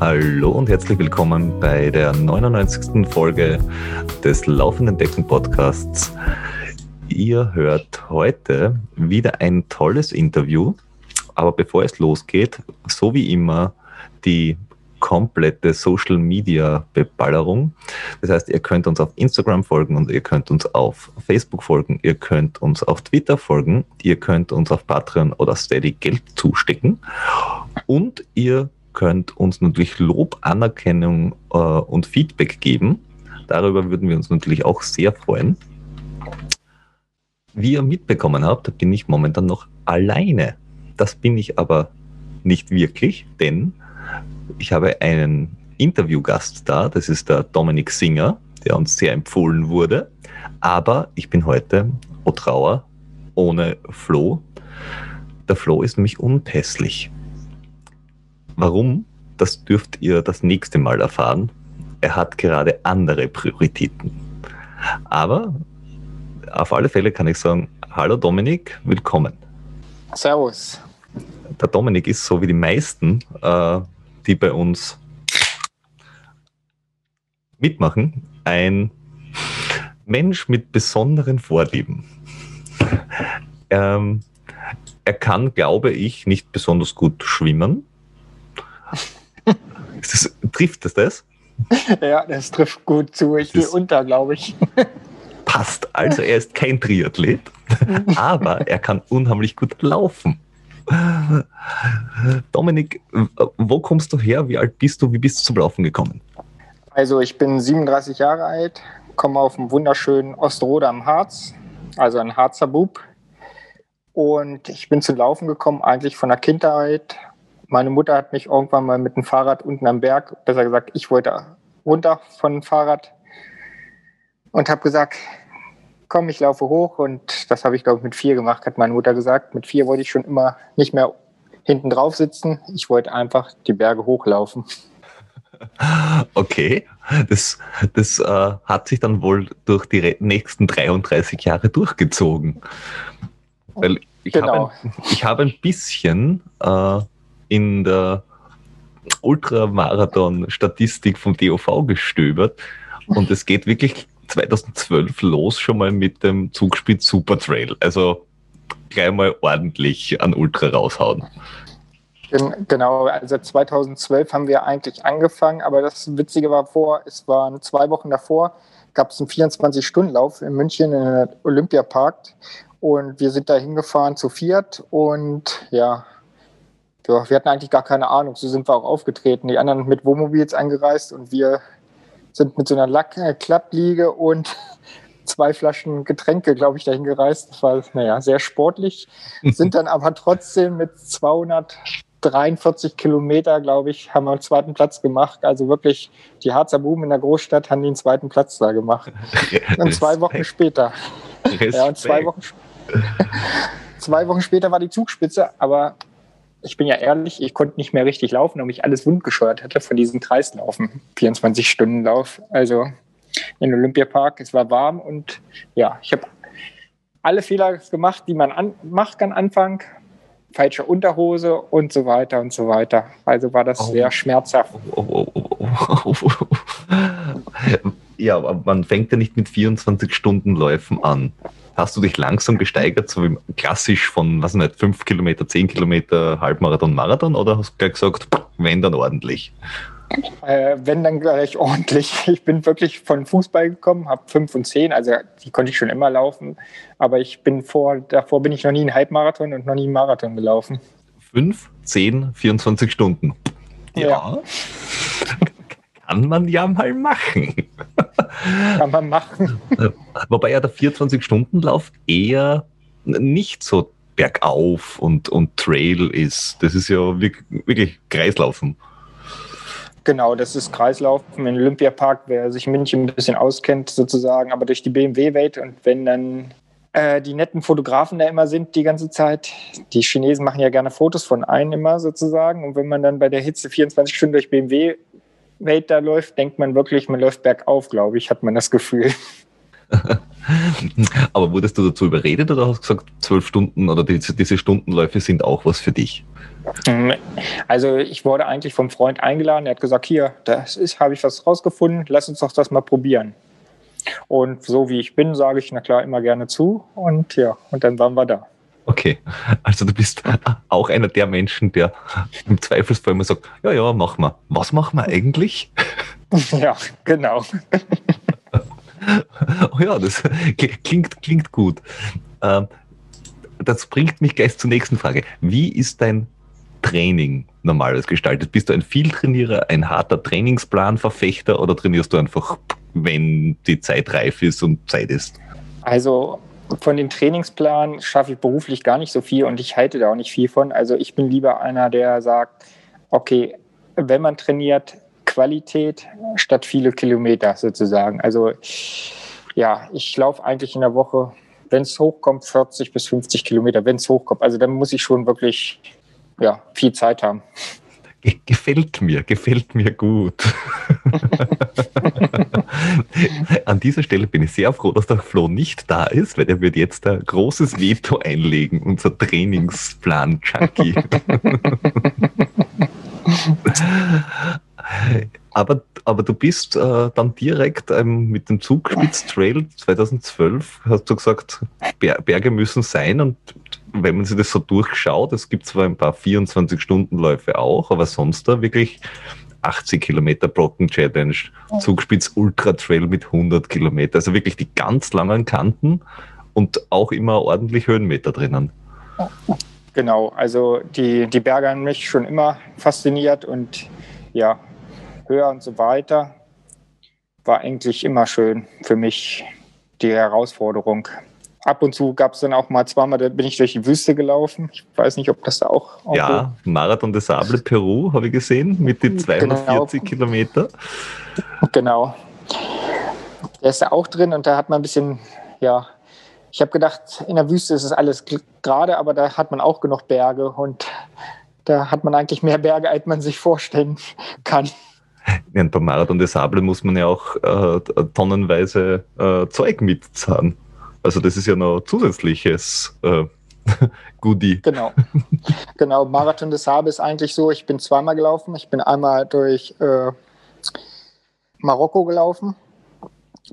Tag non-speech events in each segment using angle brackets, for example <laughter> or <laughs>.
Hallo und herzlich willkommen bei der 99. Folge des Laufenden Decken Podcasts. Ihr hört heute wieder ein tolles Interview, aber bevor es losgeht, so wie immer die komplette Social Media Beballerung. Das heißt, ihr könnt uns auf Instagram folgen und ihr könnt uns auf Facebook folgen, ihr könnt uns auf Twitter folgen, ihr könnt uns auf Patreon oder Steady Geld zustecken und ihr könnt uns natürlich Lob, Anerkennung äh, und Feedback geben. Darüber würden wir uns natürlich auch sehr freuen. Wie ihr mitbekommen habt, bin ich momentan noch alleine. Das bin ich aber nicht wirklich, denn ich habe einen Interviewgast da, das ist der Dominik Singer, der uns sehr empfohlen wurde. Aber ich bin heute Otrauer ohne Flo. Der Flo ist nämlich unpässlich. Warum? Das dürft ihr das nächste Mal erfahren. Er hat gerade andere Prioritäten. Aber auf alle Fälle kann ich sagen, hallo Dominik, willkommen. Servus. Der Dominik ist so wie die meisten äh, die bei uns mitmachen, ein Mensch mit besonderen Vorlieben. Ähm, er kann, glaube ich, nicht besonders gut schwimmen. Das, trifft es das? <laughs> Ja, das trifft gut zu. Ich gehe unter, glaube ich. <laughs> Passt. Also er ist kein Triathlet, <laughs> aber er kann unheimlich gut laufen. Dominik, wo kommst du her? Wie alt bist du? Wie bist du zum Laufen gekommen? Also ich bin 37 Jahre alt, komme auf dem wunderschönen Ostrode am Harz, also ein Harzer Bub. Und ich bin zum Laufen gekommen, eigentlich von der Kindheit. Meine Mutter hat mich irgendwann mal mit dem Fahrrad unten am Berg, besser gesagt, ich wollte runter von dem Fahrrad und habe gesagt, komm, ich laufe hoch und das habe ich, glaube ich, mit vier gemacht, hat meine Mutter gesagt. Mit vier wollte ich schon immer nicht mehr hinten drauf sitzen. Ich wollte einfach die Berge hochlaufen. <laughs> Okay, das, das äh, hat sich dann wohl durch die nächsten 33 Jahre durchgezogen. Weil ich, genau. habe, ein, ich habe ein bisschen äh, in der Ultramarathon-Statistik vom DOV gestöbert und es geht wirklich 2012 los schon mal mit dem Zugspitz Super Trail. Also gleich mal ordentlich an Ultra raushauen. Genau, also 2012 haben wir eigentlich angefangen, aber das Witzige war vor, es waren zwei Wochen davor, gab es einen 24-Stunden-Lauf in München im Olympiapark und wir sind da hingefahren zu Fiat und ja, ja, wir hatten eigentlich gar keine Ahnung, so sind wir auch aufgetreten. Die anderen mit Wohnmobils angereist und wir sind mit so einer Lack äh, Klappliege und <laughs> zwei Flaschen Getränke, glaube ich, dahin gereist. Das war, naja, sehr sportlich. <laughs> Sind dann aber trotzdem mit 243 Kilometer, glaube ich, haben wir einen zweiten Platz gemacht. Also wirklich, die Harzer Buben in der Großstadt haben den zweiten Platz da gemacht. <laughs> Und zwei Wochen später. Respekt. Ja, und zwei Wochen, zwei Wochen später war die Zugspitze, aber ich bin ja ehrlich, ich konnte nicht mehr richtig laufen und mich alles wundgescheuert hatte von diesem Kreislaufen. 24-Stunden-Lauf. Also in Olympiapark, es war warm und ja, ich habe alle Fehler gemacht, die man an, macht am Anfang. Falsche Unterhose und so weiter und so weiter. Also war das oh. sehr schmerzhaft. Oh, oh, ja, aber man fängt ja nicht mit 24 Stunden Läufen an hast du dich langsam gesteigert, so wie klassisch von, was nicht, 5 Kilometer, 10 Kilometer, Halbmarathon, Marathon oder hast du gleich gesagt, wenn dann ordentlich? Äh, wenn dann gleich <laughs> ordentlich. Ich bin wirklich von Fußball gekommen, habe 5 und 10, also die konnte ich schon immer laufen, aber ich bin vor, davor bin ich noch nie einen Halbmarathon und noch nie einen Marathon gelaufen. 5, 10, 24 Stunden. ja. ja. Kann man ja mal machen. Kann man machen. Wobei ja der 24-Stunden-Lauf eher nicht so bergauf und, und Trail ist. Das ist ja wirklich, wirklich Kreislaufen. Genau, das ist Kreislaufen im Olympiapark, wer sich in München ein bisschen auskennt sozusagen, aber durch die BMW-Welt und wenn dann äh, die netten Fotografen da immer sind die ganze Zeit, die Chinesen machen ja gerne Fotos von einem immer sozusagen und wenn man dann bei der Hitze 24 Stunden durch BMW Welt da läuft, denkt man wirklich, man läuft bergauf, glaube ich, hat man das Gefühl. <laughs> Aber wurdest du dazu überredet oder hast du gesagt, zwölf Stunden oder diese, diese Stundenläufe sind auch was für dich? Mm, also ich wurde eigentlich vom Freund eingeladen, er hat gesagt, hier, das ist, habe ich was rausgefunden, lass uns doch das mal probieren. Und so wie ich bin, sage ich, na klar, immer gerne zu. Und ja, und dann waren wir da. Okay, also du bist <laughs> auch einer der Menschen, der im Zweifelsfall immer sagt, ja, ja, mach mal. Was machen wir eigentlich? <laughs> Ja, genau. <laughs> Oh ja, das klingt, klingt gut. Ähm, das bringt mich gleich zur nächsten Frage. Wie ist dein Training normalerweise gestaltet? Bist du ein Vieltrainierer, ein harter Trainingsplanverfechter oder trainierst du einfach, wenn die Zeit reif ist und Zeit ist? Also von dem Trainingsplan schaffe ich beruflich gar nicht so viel und ich halte da auch nicht viel von. Also ich bin lieber einer, der sagt, okay, wenn man trainiert, Qualität statt viele Kilometer sozusagen. Also ja, ich laufe eigentlich in der Woche, wenn es hochkommt, 40 bis 50 Kilometer, wenn es hochkommt. Also dann muss ich schon wirklich ja, viel Zeit haben. Gefällt mir, gefällt mir gut. <laughs> An dieser Stelle bin ich sehr froh, dass der Flo nicht da ist, weil er wird jetzt ein großes Veto einlegen, unser Trainingsplan-Junkie. <laughs> aber, aber du bist äh, dann direkt ähm, mit dem Zugspitz Trail 2012, hast du gesagt, Berge müssen sein und wenn man sich das so durchschaut, es gibt zwar ein paar 24-Stunden-Läufe auch, aber sonst da wirklich 80 Kilometer Brocken Challenge, Zugspitz Ultra Trail mit 100 Kilometer, also wirklich die ganz langen Kanten und auch immer ordentlich Höhenmeter drinnen. Genau, also die, die Berge haben mich schon immer fasziniert und ja, höher und so weiter war eigentlich immer schön für mich die Herausforderung ab und zu gab es dann auch mal zweimal, da bin ich durch die Wüste gelaufen. Ich weiß nicht, ob das da auch. ja, so Marathon des Sable Peru habe ich gesehen mit den 240 genau. Kilometer. Genau. Der ist da auch drin und da hat man ein bisschen, ja, ich habe gedacht, in der Wüste ist es alles gerade, aber da hat man auch genug Berge und da hat man eigentlich mehr Berge, als man sich vorstellen kann. Ja, beim Marathon des Sable muss man ja auch äh, tonnenweise äh, Zeug mitzahlen. Also das ist ja noch zusätzliches äh, <laughs> Goodie. Genau. genau, Marathon des Sabe ist eigentlich so, ich bin zweimal gelaufen. Ich bin einmal durch äh, Marokko gelaufen.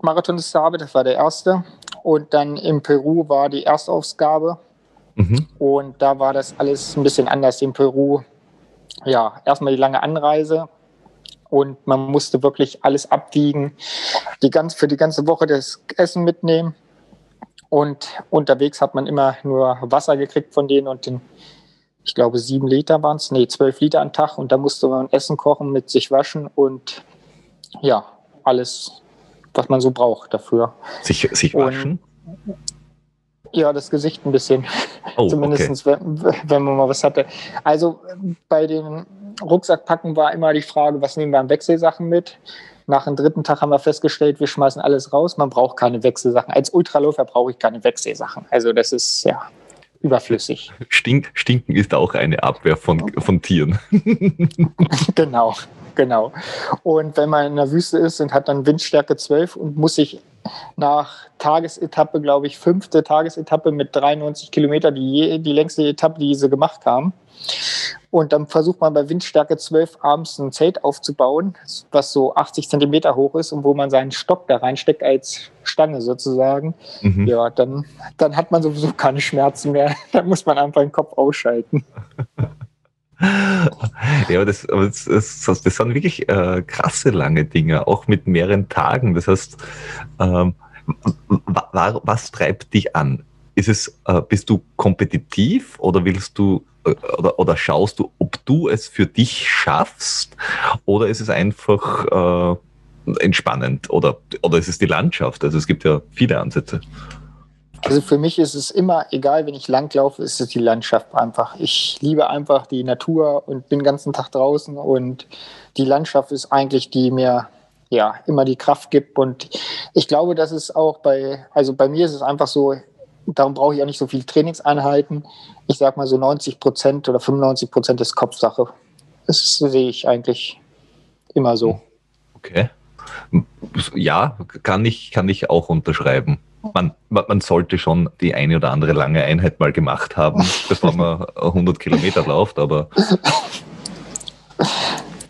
Marathon des Sabe, das war der erste. Und dann in Peru war die Erstausgabe. Mhm. Und da war das alles ein bisschen anders. In Peru, ja, erstmal die lange Anreise, und man musste wirklich alles abwiegen, die ganz, für die ganze Woche das Essen mitnehmen. Und unterwegs hat man immer nur Wasser gekriegt von denen und den, ich glaube, sieben Liter waren es, nee, zwölf Liter am Tag. Und da musste man Essen kochen, mit sich waschen und ja, alles, was man so braucht dafür. Sich, sich waschen? Und, ja, das Gesicht ein bisschen. Oh, Zumindest, okay. wenn, wenn man mal was hatte. Also bei den Rucksackpacken war immer die Frage, was nehmen wir an Wechselsachen mit? Nach dem dritten Tag haben wir festgestellt, wir schmeißen alles raus. Man braucht keine Wechselsachen. Als Ultraläufer brauche ich keine Wechselsachen. Also das ist ja überflüssig. Stink, Stinken ist auch eine Abwehr von, von Tieren. <laughs> genau, genau. Und wenn man in der Wüste ist und hat dann Windstärke 12 und muss sich nach Tagesetappe, glaube ich, fünfte Tagesetappe mit 93 Kilometer, die, die längste Etappe, die sie gemacht haben, und dann versucht man bei Windstärke 12 abends ein Zelt aufzubauen, was so 80 Zentimeter hoch ist und wo man seinen Stock da reinsteckt als Stange sozusagen. Mhm. Ja, dann, dann hat man sowieso keine Schmerzen mehr. <laughs> Dann muss man einfach den Kopf ausschalten. <laughs> ja, das, das, das, das sind wirklich äh, krasse lange Dinge, auch mit mehreren Tagen. Das heißt, ähm, was treibt dich an? Ist es, äh, bist du kompetitiv oder willst du oder, oder schaust du, ob du es für dich schaffst oder ist es einfach äh, entspannend oder, oder ist es die Landschaft? Also es gibt ja viele Ansätze. Also für mich ist es immer, egal wenn ich langlaufe, ist es die Landschaft einfach. Ich liebe einfach die Natur und bin den ganzen Tag draußen und die Landschaft ist eigentlich die mir ja immer die Kraft gibt und ich glaube, dass es auch bei, also bei mir ist es einfach so, darum brauche ich auch nicht so viele Trainingseinheiten. Ich sage mal so 90 Prozent oder 95 Prozent ist Kopfsache. Das sehe ich eigentlich immer so. Okay. Ja, kann ich, kann ich auch unterschreiben. Man, man sollte schon die eine oder andere lange Einheit mal gemacht haben, <laughs> bevor man 100 Kilometer läuft, aber.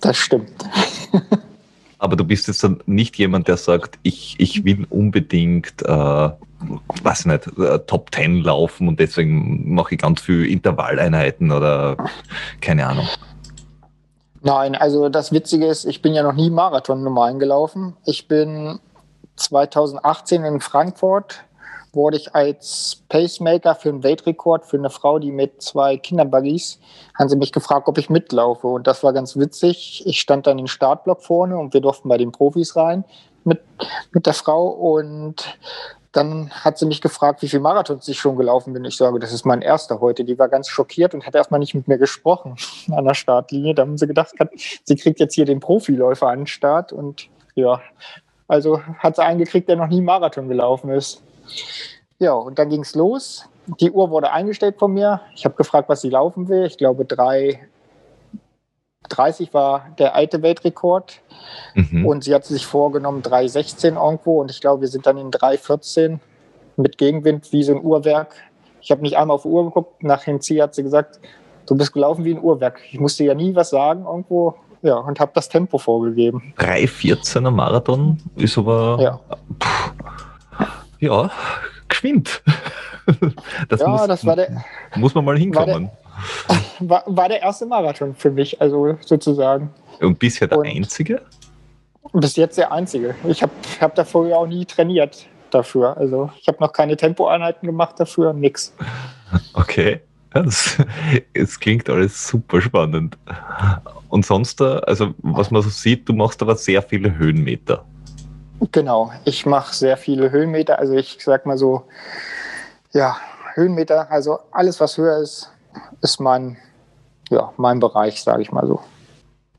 Das stimmt. Aber du bist jetzt dann nicht jemand, der sagt, ich, ich will unbedingt, äh, weiß nicht, äh, Top 10 laufen und deswegen mache ich ganz viel Intervalleinheiten oder keine Ahnung. Nein, also das Witzige ist, ich bin ja noch nie Marathon normal gelaufen. Ich bin 2018 in Frankfurt wurde ich als Pacemaker für einen Weltrekord für eine Frau, die mit zwei Kinderbuggies, haben sie mich gefragt, ob ich mitlaufe. Und das war ganz witzig. Ich stand dann im Startblock vorne und wir durften bei den Profis rein mit, mit der Frau. Und dann hat sie mich gefragt, wie viel Marathons ich schon gelaufen bin. Ich sage, das ist mein erster heute. Die war ganz schockiert und hat erstmal nicht mit mir gesprochen <laughs> an der Startlinie. Da haben sie gedacht, sie kriegt jetzt hier den Profiläufer an den Start. Und ja, also hat sie einen gekriegt, der noch nie Marathon gelaufen ist. Ja, und dann ging es los. Die Uhr wurde eingestellt von mir. Ich habe gefragt, was sie laufen will. Ich glaube, 3,30 war der alte Weltrekord. Mhm. Und sie hat sich vorgenommen, 3,16 irgendwo. Und ich glaube, wir sind dann in 3,14 mit Gegenwind wie so ein Uhrwerk. Ich habe nicht einmal auf die Uhr geguckt. Nach dem Ziel hat sie gesagt, du bist gelaufen wie ein Uhrwerk. Ich musste ja nie was sagen irgendwo. Ja, und habe das Tempo vorgegeben. 3,14er Marathon ist aber. Ja. Pff, ja, geschwind. <laughs> Das ja, muss, das war der, muss man mal hinkommen. War der, <laughs> war, der, erste Marathon für mich, also sozusagen. Und bisher der Und einzige? Bis jetzt der einzige. Ich habe hab davor ja auch nie trainiert dafür. Also ich habe noch keine Tempoeinheiten gemacht dafür, nix. <laughs> Okay. Ja, das, es klingt alles super spannend. Und sonst, äh, also was man so sieht, du machst aber sehr viele Höhenmeter. Genau, ich mache sehr viele Höhenmeter. Also ich sag mal so, ja, Höhenmeter, also alles, was höher ist, ist mein, ja, mein Bereich, sage ich mal so.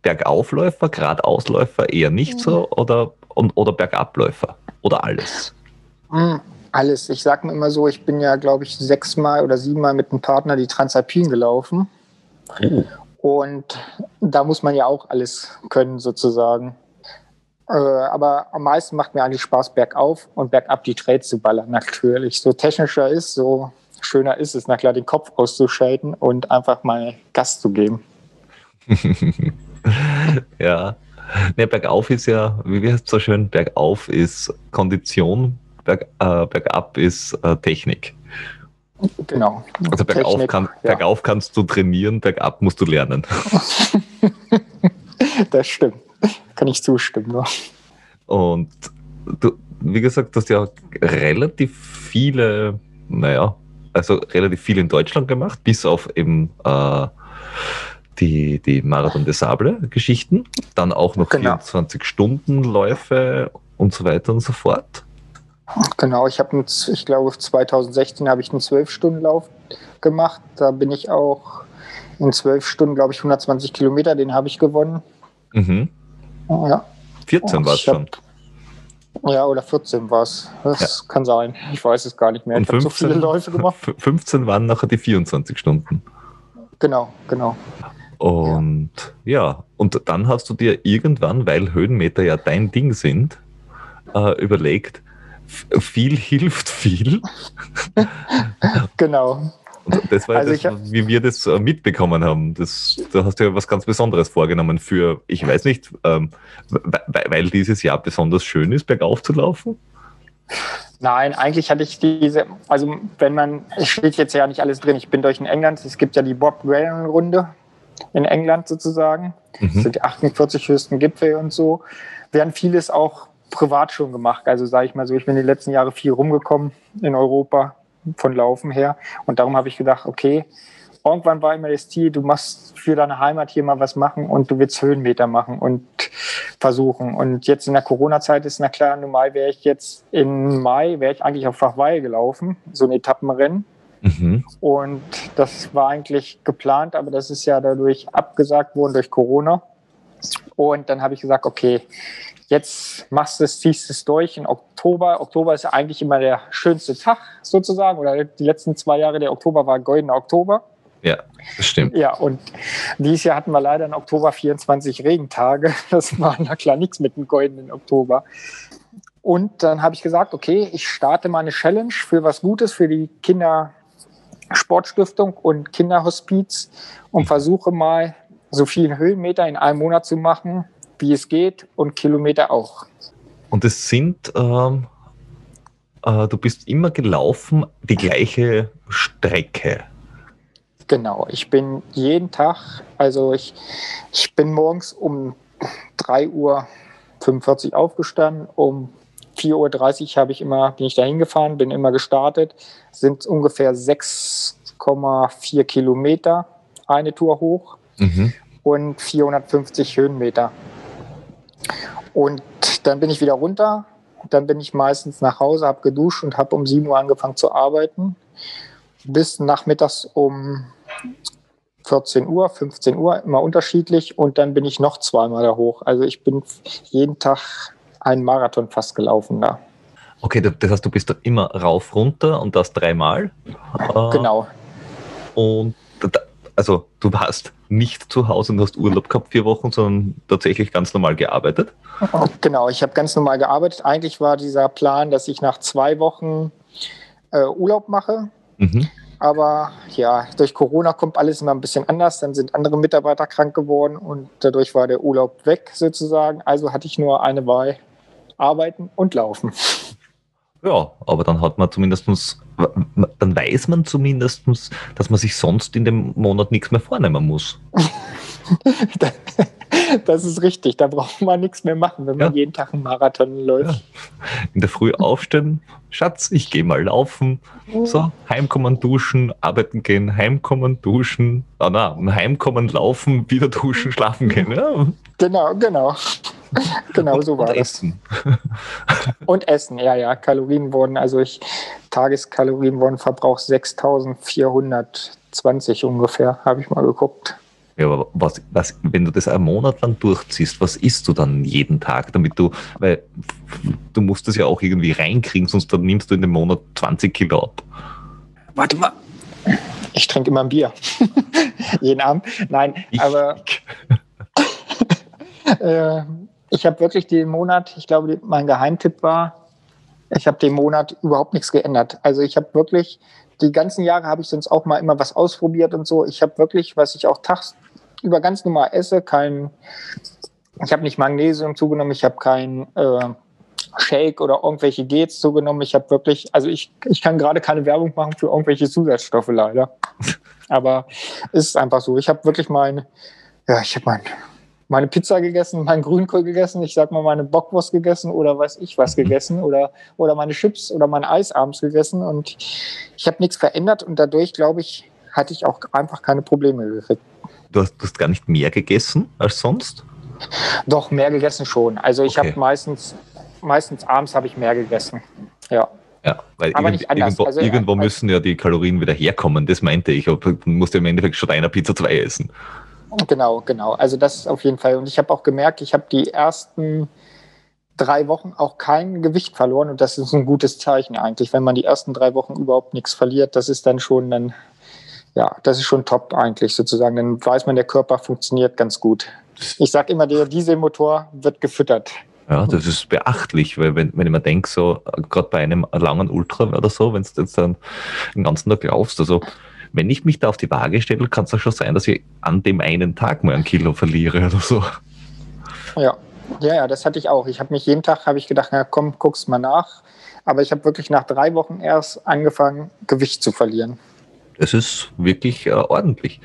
Bergaufläufer, geradeausläufer eher nicht so oder, oder Bergabläufer oder alles? Alles. Ich sage mir immer so, ich bin ja, glaube ich, sechsmal oder siebenmal mit einem Partner die Transalpin gelaufen. Oh. Und da muss man ja auch alles können, sozusagen. Äh, aber am meisten macht mir eigentlich Spaß bergauf und bergab die Trades zu ballern, natürlich. So technischer ist, so schöner ist es, na klar, den Kopf auszuschalten und einfach mal Gas zu geben. <laughs> ja. Ne, bergauf ist ja, wie heißt es so schön, bergauf ist Kondition, berg, äh, bergab ist äh, Technik. Genau. Also bergauf, Technik, kann, ja. bergauf kannst du trainieren, bergab musst du lernen. <laughs> das stimmt. Kann ich zustimmen. Ja. Und du, wie gesagt, du hast ja relativ viele, naja, also relativ viel in Deutschland gemacht, bis auf eben äh, die, die Marathon des Sable-Geschichten. Dann auch noch genau. 24-Stunden-Läufe und so weiter und so fort. Genau, ich habe, ich glaube, 2016 habe ich einen 12-Stunden-Lauf gemacht. Da bin ich auch in 12 Stunden, glaube ich, 120 Kilometer, den habe ich gewonnen. Mhm. Ja. 14 war es schon. Ja, oder 14 war es. Das ja. kann sein. Ich weiß es gar nicht mehr. Und ich habe so viele Läufe gemacht. 15 waren nachher die 24 Stunden. Genau, genau. Und ja. ja, und dann hast du dir irgendwann, weil Höhenmeter ja dein Ding sind, äh, überlegt, viel hilft viel. <laughs> genau. Und das war also das, hab, wie wir das äh, mitbekommen haben. Das, da hast du ja was ganz Besonderes vorgenommen für, ich weiß nicht, ähm, weil dieses Jahr besonders schön ist, bergauf zu laufen? Nein, eigentlich hatte ich diese, also wenn man, es steht jetzt ja nicht alles drin, ich bin durch in England, es gibt ja die Bob Ryan Runde in England sozusagen, mhm. das sind die 48 höchsten Gipfel und so, werden vieles auch privat schon gemacht, also sage ich mal so, ich bin die letzten Jahre viel rumgekommen in Europa, von Laufen her. Und darum habe ich gedacht, okay, irgendwann war immer das Ziel, du machst für deine Heimat hier mal was machen und du willst Höhenmeter machen und versuchen. Und jetzt in der Corona-Zeit ist na klar, normal wäre ich jetzt im Mai, wäre ich eigentlich auf Fachweil gelaufen, so ein Etappenrennen. Mhm. Und das war eigentlich geplant, aber das ist ja dadurch abgesagt worden durch Corona. Und dann habe ich gesagt, okay, Jetzt machst du es, ziehst es durch in Oktober. Oktober ist ja eigentlich immer der schönste Tag sozusagen. Oder die letzten zwei Jahre der Oktober war goldener Oktober. Ja, das stimmt. Ja, und dieses Jahr hatten wir leider im Oktober 24 Regentage. <laughs> Das war na klar nichts mit dem goldenen Oktober. Und dann habe ich gesagt, okay, ich starte mal eine Challenge für was Gutes für die Kindersportstiftung und Kinderhospiz und versuche mal so viele Höhenmeter in einem Monat zu machen, wie es geht und Kilometer auch. Und es sind, ähm, äh, du bist immer gelaufen die gleiche Strecke. Genau, ich bin jeden Tag, also ich, ich bin morgens um 3 Uhr 45 aufgestanden, um 4.30 Uhr habe ich immer, bin ich da hingefahren, bin immer gestartet, sind ungefähr 6,4 Kilometer eine Tour hoch mhm. und 450 Höhenmeter. Und dann bin ich wieder runter, dann bin ich meistens nach Hause, habe geduscht und habe um 7 Uhr angefangen zu arbeiten, bis nachmittags um 14 Uhr, 15 Uhr, immer unterschiedlich. Und dann bin ich noch zweimal da hoch. Also ich bin jeden Tag einen Marathon fast gelaufen da. Okay, das heißt, du bist da immer rauf, runter und das dreimal? Genau. Und also du warst nicht zu Hause und hast Urlaub gehabt vier Wochen, sondern tatsächlich ganz normal gearbeitet? <laughs> Genau, ich habe ganz normal gearbeitet. Eigentlich war dieser Plan, dass ich nach zwei Wochen äh, Urlaub mache. Mhm. Aber ja, durch Corona kommt alles immer ein bisschen anders. Dann sind andere Mitarbeiter krank geworden und dadurch war der Urlaub weg sozusagen. Also hatte ich nur eine Wahl, arbeiten und laufen. Ja, aber dann hat man zumindest, dann weiß man zumindest, dass man sich sonst in dem Monat nichts mehr vornehmen muss. <laughs> Das ist richtig, da braucht man nichts mehr machen, wenn man ja. jeden Tag einen Marathon läuft. Ja. In der Früh aufstehen, Schatz, ich gehe mal laufen. So, heimkommen, duschen, arbeiten gehen, heimkommen, duschen, ah, na, heimkommen, laufen, wieder duschen, schlafen gehen. Ja. Genau, genau. genau so war und das. Essen. und Essen, ja, ja. Kalorien wurden, also ich, Tageskalorien wurden verbraucht 6420 ungefähr, habe ich mal geguckt. Ja, aber was, was, wenn du das einen Monat lang durchziehst, was isst du dann jeden Tag, damit du, weil du musst das ja auch irgendwie reinkriegen, sonst dann nimmst du in dem Monat 20 Kilo ab. Warte mal. Ich trinke immer ein Bier. <laughs> jeden Abend. Nein, ich. aber <laughs> äh, ich habe wirklich den Monat, ich glaube, mein Geheimtipp war, ich habe den Monat überhaupt nichts geändert. Also ich habe wirklich, die ganzen Jahre habe ich sonst auch mal immer was ausprobiert und so. Ich habe wirklich, was ich auch tags, über ganz normal esse, kein, ich habe nicht Magnesium zugenommen, ich habe kein äh, Shake oder irgendwelche Gels zugenommen. Ich habe wirklich, also ich, ich kann gerade keine Werbung machen für irgendwelche Zusatzstoffe leider. <laughs> Aber es ist einfach so. Ich habe wirklich mein, ja, ich habe mein, meine Pizza gegessen, meinen Grünkohl gegessen, ich sag mal meine Bockwurst gegessen oder weiß ich was gegessen oder, oder meine Chips oder mein Eis abends gegessen und ich habe nichts verändert und dadurch, glaube ich, hatte ich auch einfach keine Probleme gekriegt. Du hast, du hast gar nicht mehr gegessen als sonst? Doch, mehr gegessen schon. Also ich okay. habe meistens, meistens abends habe ich mehr gegessen. Ja. Ja, weil Aber irgend, irgendwo, also, irgendwo also, müssen ja die Kalorien wieder herkommen, das meinte ich. Du musst ja im Endeffekt schon einer Pizza zwei essen. Genau, genau. Also das ist auf jeden Fall. Und ich habe auch gemerkt, ich habe die ersten drei Wochen auch kein Gewicht verloren und das ist ein gutes Zeichen eigentlich, wenn man die ersten drei Wochen überhaupt nichts verliert. Das ist dann schon dann ja, das ist schon top eigentlich sozusagen. Dann weiß man, der Körper funktioniert ganz gut. Ich sage immer, der Dieselmotor wird gefüttert. Ja, das ist beachtlich, weil wenn, wenn ich mir denke, so gerade bei einem langen Ultra oder so, wenn du jetzt dann den ganzen Tag laufst, also wenn ich mich da auf die Waage stelle, kann es ja schon sein, dass ich an dem einen Tag mal ein Kilo verliere oder so. Ja, ja, ja, das hatte ich auch. Ich habe mich jeden Tag, habe ich gedacht, na komm, guck's mal nach. Aber ich habe wirklich nach drei Wochen erst angefangen, Gewicht zu verlieren. Es ist wirklich äh, ordentlich.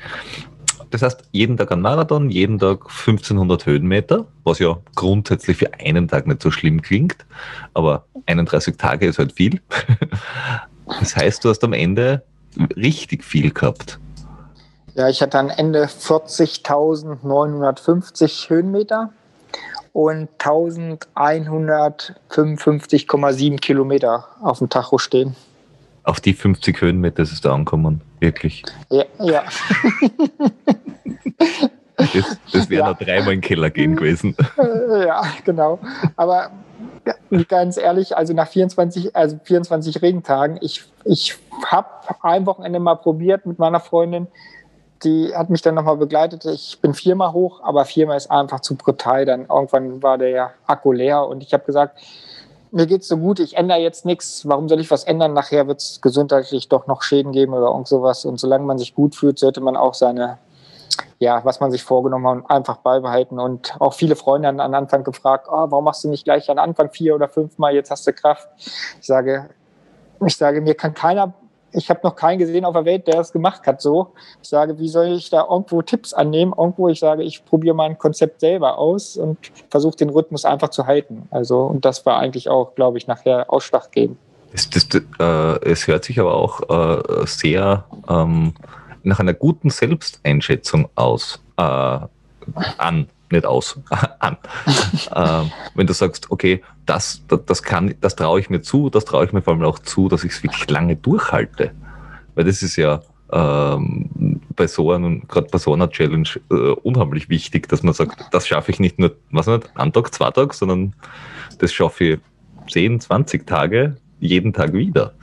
Das heißt, jeden Tag ein Marathon, jeden Tag 1500 Höhenmeter, was ja grundsätzlich für einen Tag nicht so schlimm klingt, aber 31 Tage ist halt viel. <laughs> Das heißt, du hast am Ende richtig viel gehabt. Ja, ich hatte am Ende 40.950 Höhenmeter und 1155,7 Kilometer auf dem Tacho stehen auf die 50 Höhenmeter ist es da angekommen, wirklich. Ja. ja. das, das wäre ja. noch dreimal in den Keller gehen gewesen. Ja, genau. Aber ganz ehrlich, also nach 24, also 24 Regentagen, ich, ich habe ein Wochenende mal probiert mit meiner Freundin, die hat mich dann nochmal begleitet. Ich bin viermal hoch, aber viermal ist einfach zu brutal. Dann irgendwann war der Akku leer und ich habe gesagt, mir geht's so gut, ich ändere jetzt nichts. Warum soll ich was ändern? Nachher wird es gesundheitlich doch noch Schäden geben oder irgend sowas. Und solange man sich gut fühlt, sollte man auch seine, ja, was man sich vorgenommen hat, einfach beibehalten. Und auch viele Freunde haben am Anfang gefragt, oh, warum machst du nicht gleich am Anfang vier oder fünfmal, jetzt hast du Kraft. Ich sage, ich sage, mir kann keiner ich habe noch keinen gesehen auf der Welt, der es gemacht hat so. Ich sage, wie soll ich da irgendwo Tipps annehmen? Irgendwo, ich sage, ich probiere mein Konzept selber aus und versuche den Rhythmus einfach zu halten. Also, und das war eigentlich auch, glaube ich, nachher ausschlaggebend. Es, das, äh, es hört sich aber auch äh, sehr ähm, nach einer guten Selbsteinschätzung aus äh, an nicht aus, <laughs> an. ähm, wenn du sagst, okay, das, das, das kann, das traue ich mir zu, das traue ich mir vor allem auch zu, dass ich es wirklich lange durchhalte. Weil das ist ja ähm, bei so einem, gerade bei so einer Challenge, äh, unheimlich wichtig, dass man sagt, das schaffe ich nicht nur, was nicht, einen Tag, zwei Tage, sondern das schaffe ich 10, 20 Tage, jeden Tag wieder.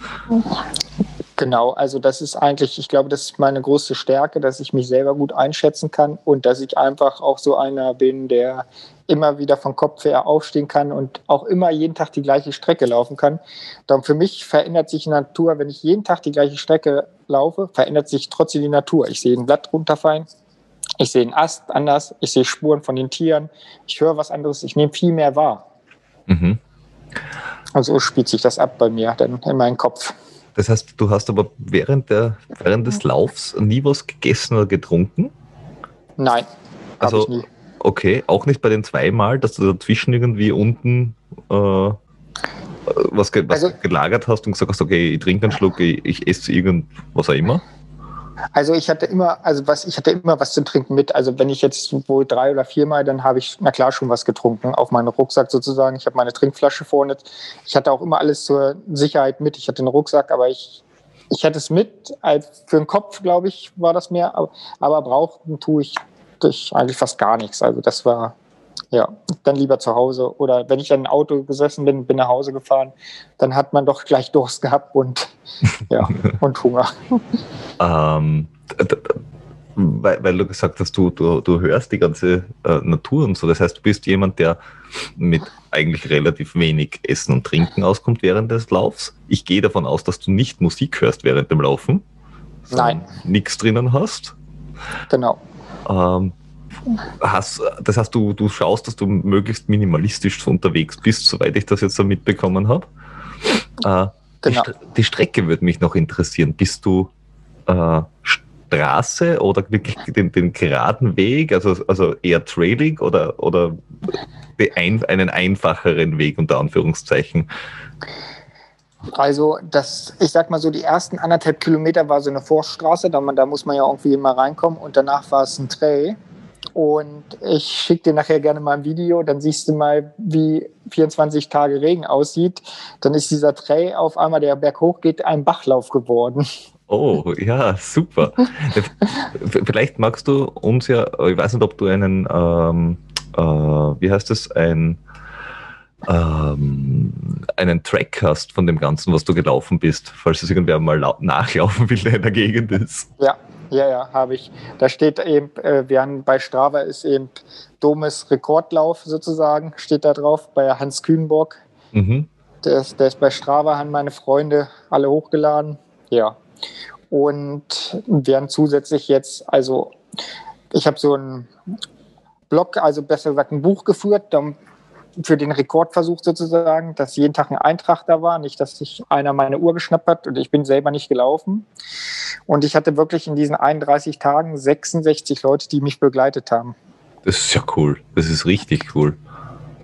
Genau, also das ist eigentlich, ich glaube, das ist meine größte Stärke, dass ich mich selber gut einschätzen kann und dass ich einfach auch so einer bin, der immer wieder vom Kopf her aufstehen kann und auch immer jeden Tag die gleiche Strecke laufen kann. Darum für mich verändert sich die Natur, wenn ich jeden Tag die gleiche Strecke laufe, verändert sich trotzdem die Natur. Ich sehe ein Blatt runterfallen, ich sehe einen Ast anders, ich sehe Spuren von den Tieren, ich höre was anderes, ich nehme viel mehr wahr. Mhm. Also spielt sich das ab bei mir dann in meinem Kopf. Das heißt, du hast aber während, der, während des Laufs nie was gegessen oder getrunken? Nein, also, ich nie. Okay, auch nicht bei den zweimal, dass du dazwischen irgendwie unten äh, was, ge was also, gelagert hast und gesagt hast, okay, ich trinke einen Schluck, ich, ich esse irgendwas auch immer? Also ich hatte immer, also was, ich hatte immer was zu trinken mit. Also wenn ich jetzt wohl drei oder viermal, dann habe ich, na klar, schon was getrunken auf meinen Rucksack sozusagen. Ich habe meine Trinkflasche vorne. Ich hatte auch immer alles zur Sicherheit mit. Ich hatte einen Rucksack, aber ich, ich hatte es mit. Als für den Kopf, glaube ich, war das mehr. Aber, aber brauchen tue ich, ich eigentlich fast gar nichts. Also das war, ja, dann lieber zu Hause. Oder wenn ich in ein Auto gesessen bin, bin nach Hause gefahren, dann hat man doch gleich Durst gehabt und, ja, <laughs> und Hunger. Ähm, weil, weil, du gesagt hast, du, du, du hörst die ganze äh, Natur und so. Das heißt, du bist jemand, der mit eigentlich relativ wenig Essen und Trinken auskommt während des Laufs. Ich gehe davon aus, dass du nicht Musik hörst während dem Laufen. Nein. Nichts drinnen hast. Genau. Ähm, hast, das heißt, du, du schaust, dass du möglichst minimalistisch unterwegs bist, soweit ich das jetzt so mitbekommen habe. Äh, genau. die, die Strecke würde mich noch interessieren. Bist du äh, Straße oder wirklich den, den geraden Weg, also, also eher Trailing oder, oder ein, einen einfacheren Weg unter Anführungszeichen? Also das, ich sag mal so, die ersten anderthalb Kilometer war so eine Vorstraße, da, man, da muss man ja irgendwie mal reinkommen und danach war es ein Trail. Und ich schicke dir nachher gerne mal ein Video, dann siehst du mal, wie 24 Tage Regen aussieht. Dann ist dieser Trail auf einmal, der Berg hoch geht, ein Bachlauf geworden. Oh, ja, super. Vielleicht magst du uns ja, ich weiß nicht, ob du einen, ähm, äh, wie heißt das, ein, ähm, einen Track hast von dem Ganzen, was du gelaufen bist, falls es irgendwer mal nachlaufen will, der in der Gegend ist. Ja, ja, ja, habe ich. Da steht eben, äh, wir haben bei Strava ist eben Domes Rekordlauf sozusagen, steht da drauf, bei Hans Kühnborg. Mhm. Der, ist, der ist bei Strava, haben meine Freunde alle hochgeladen. Ja, und werden zusätzlich jetzt, also ich habe so einen Blog, also besser gesagt ein Buch geführt, für den Rekordversuch sozusagen, dass jeden Tag ein Eintrag da war, nicht, dass sich einer meine Uhr geschnappt hat und ich bin selber nicht gelaufen. Und ich hatte wirklich in diesen 31 Tagen 66 Leute, die mich begleitet haben. Das ist ja cool. Das ist richtig cool.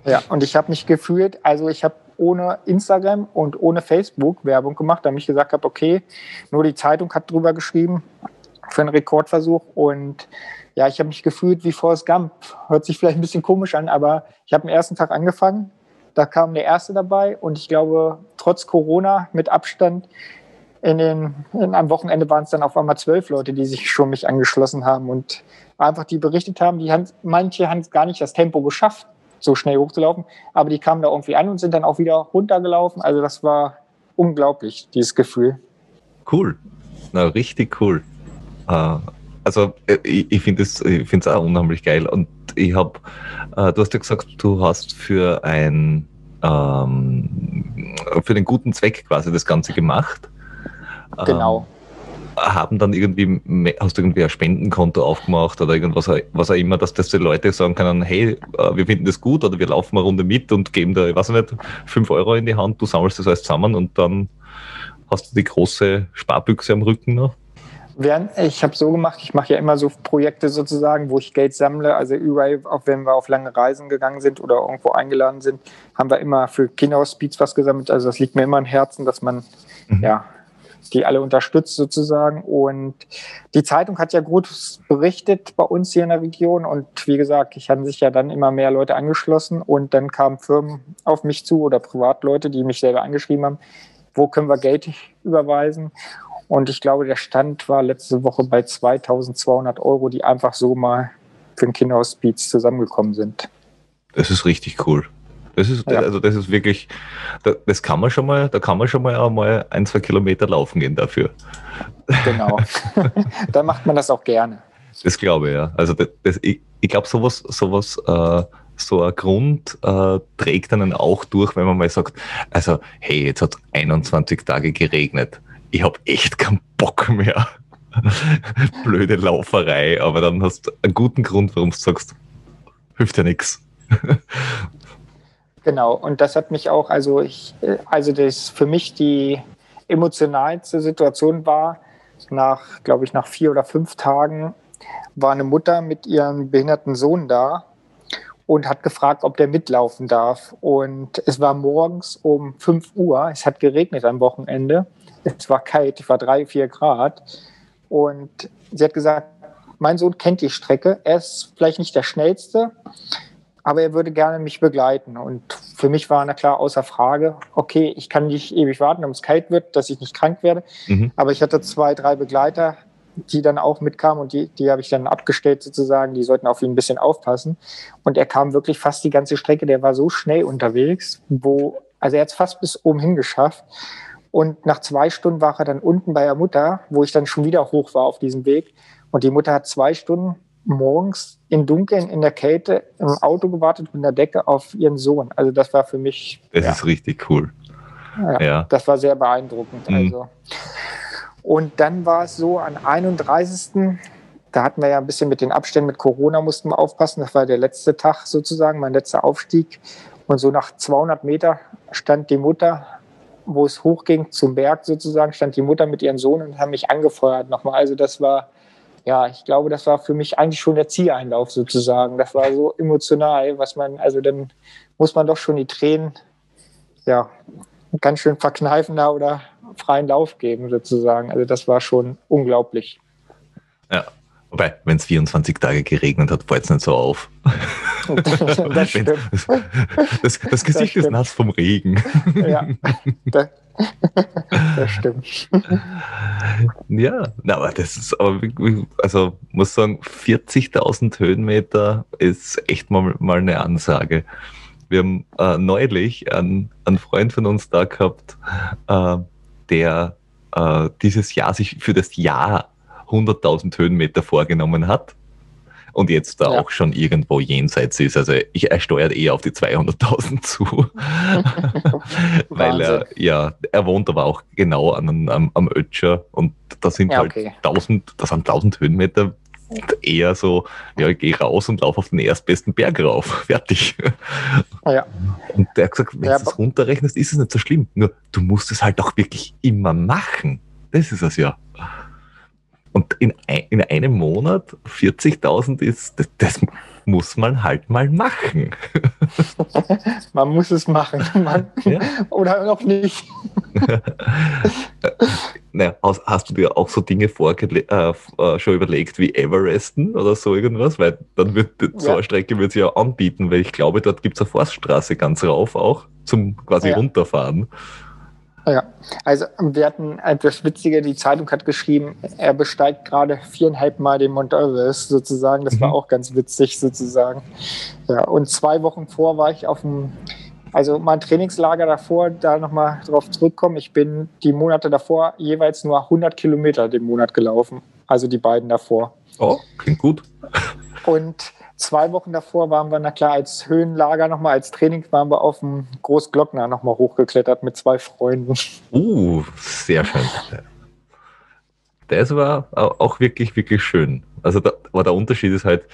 Ja, und ich habe mich gefühlt, also ich habe ohne Instagram und ohne Facebook Werbung gemacht, da ich gesagt habe, okay, nur die Zeitung hat drüber geschrieben für einen Rekordversuch und ja, ich habe mich gefühlt wie Forrest Gump. Hört sich vielleicht ein bisschen komisch an, aber ich habe am ersten Tag angefangen. Da kam der erste dabei und ich glaube, trotz Corona mit Abstand in den, in, am Wochenende waren es dann auf einmal zwölf Leute, die sich schon mich angeschlossen haben und einfach die berichtet haben, die haben, manche haben gar nicht das Tempo geschafft, so schnell hochzulaufen. Aber die kamen da irgendwie an und sind dann auch wieder runtergelaufen. Also das war unglaublich, dieses Gefühl. Cool. Na, richtig cool. Äh, also äh, ich, ich finde es auch unheimlich geil. Und ich habe, äh, du hast ja gesagt, du hast für ein ähm, für den guten Zweck quasi das Ganze gemacht. Genau. Ähm, haben dann irgendwie, hast du irgendwie ein Spendenkonto aufgemacht oder irgendwas, was auch immer, dass das die Leute sagen können, hey, äh, wir finden das gut oder wir laufen eine Runde mit und geben da, ich weiß nicht, fünf Euro in die Hand, du sammelst das alles zusammen und dann hast du die große Sparbüchse am Rücken noch? Ich habe so gemacht, ich mache ja immer so Projekte sozusagen, wo ich Geld sammle. Also überall, auch wenn wir auf lange Reisen gegangen sind oder irgendwo eingeladen sind, haben wir immer für Kinderhospiz was gesammelt. Also das liegt mir immer am Herzen, dass man mhm. ja die alle unterstützt sozusagen. Und die Zeitung hat ja gut berichtet bei uns hier in der Region. Und wie gesagt, ich haben sich ja dann immer mehr Leute angeschlossen und dann kamen Firmen auf mich zu oder Privatleute, die mich selber angeschrieben haben, wo können wir Geld überweisen. Und ich glaube, der Stand war letzte Woche bei 2200 Euro, die einfach so mal für den Kinderhospiz zusammengekommen sind. Das ist richtig cool. Das ist, ja. also das ist wirklich, das kann man schon mal, da kann man schon mal einmal ein, zwei Kilometer laufen gehen dafür. Genau. <laughs> <laughs> Dann macht man das auch gerne. Das glaube ich, ja. Also das, das, ich, ich glaube, sowas, sowas, äh, so ein Grund äh, trägt einen auch durch, wenn man mal sagt, also hey, jetzt hat 21 Tage geregnet. Ich habe echt keinen Bock mehr. <laughs> Blöde Lauferei, aber dann hast du einen guten Grund, warum du sagst, hilft ja nichts. <laughs> Genau, und das hat mich auch, also ich, also das für mich die emotionalste Situation war, nach, glaube ich, nach vier oder fünf Tagen war eine Mutter mit ihrem behinderten Sohn da und hat gefragt, ob der mitlaufen darf. Und es war morgens um 5 Uhr, es hat geregnet am Wochenende, es war kalt, es war drei, vier Grad. Und sie hat gesagt, mein Sohn kennt die Strecke, er ist vielleicht nicht der Schnellste, aber er würde gerne mich begleiten. Und für mich war na klar außer Frage, okay, ich kann nicht ewig warten, ob es kalt wird, dass ich nicht krank werde. Mhm. Aber ich hatte zwei, drei Begleiter, die dann auch mitkamen und die, die habe ich dann abgestellt sozusagen. Die sollten auf ihn ein bisschen aufpassen. Und er kam wirklich fast die ganze Strecke. Der war so schnell unterwegs, wo, also er hat es fast bis oben hin geschafft. Und nach zwei Stunden war er dann unten bei der Mutter, wo ich dann schon wieder hoch war auf diesem Weg. Und die Mutter hat zwei Stunden morgens im Dunkeln, in der Kälte, im Auto gewartet mit der Decke auf ihren Sohn. Also das war für mich. Das ja. ist richtig cool. Ja, ja, Das war sehr beeindruckend. Mhm. Also. Und dann war es so, am 31. Da hatten wir ja ein bisschen mit den Abständen mit Corona, mussten wir aufpassen. Das war der letzte Tag sozusagen, mein letzter Aufstieg. Und so nach 200 Meter stand die Mutter, wo es hochging zum Berg sozusagen, stand die Mutter mit ihrem Sohn und haben mich angefeuert nochmal. Also das war ja, ich glaube, das war für mich eigentlich schon der Zieleinlauf sozusagen. Das war so emotional, was man, also dann muss man doch schon die Tränen, ja, ganz schön verkneifen da oder freien Lauf geben sozusagen. Also das war schon unglaublich. Ja, wobei, wenn es 24 Tage geregnet hat, fällt es nicht so auf. <laughs> das, stimmt. das, das Gesicht das ist nass vom Regen. Ja, das, <laughs> das stimmt. Ja, aber das ist, aber, also muss sagen, 40.000 Höhenmeter ist echt mal, mal eine Ansage. Wir haben äh, neulich einen, einen Freund von uns da gehabt, äh, der äh, dieses Jahr sich für das Jahr 100.000 Höhenmeter vorgenommen hat und jetzt da ja. auch schon irgendwo jenseits ist. Also ich, er steuert eher auf die 200.000 zu, <laughs> weil er, ja, er wohnt aber auch genau an, am, am Ötscher und da sind ja, halt okay. 1000, das sind 1000 Höhenmeter eher so, ja, ich gehe raus und laufe auf den erstbesten Berg rauf. <laughs> Fertig. Ja. Und der hat gesagt, wenn ja, du es runterrechnest, ist es nicht so schlimm. Nur du musst es halt auch wirklich immer machen. Das ist es ja. Und in, in einem Monat 40.000 ist, das, das, muss man halt mal machen. <laughs> man muss es machen. Man, ja. Oder noch nicht. <laughs> naja, hast, hast, du dir auch so Dinge äh, äh, schon überlegt wie Everesten oder so irgendwas? Weil dann wird so eine Strecke wird sie ja anbieten, weil ich glaube, dort gibt es eine Forststraße ganz rauf auch zum quasi ja. runterfahren. Ja, also wir hatten etwas Witziger, die Zeitung hat geschrieben, er besteigt gerade viereinhalb Mal den Mount Everest sozusagen. Das mhm. war auch ganz witzig sozusagen. Ja, und zwei Wochen vor war ich auf dem, also mein Trainingslager davor, da nochmal drauf zurückkommen. Ich bin die Monate davor jeweils nur 100 Kilometer den Monat gelaufen. Also die beiden davor. Oh, klingt gut. Und zwei Wochen davor waren wir, na klar, als Höhenlager nochmal, als Training waren wir auf dem Großglockner nochmal hochgeklettert mit zwei Freunden. Uh, sehr schön. Das war auch wirklich, wirklich schön. Also, da, aber der Unterschied ist halt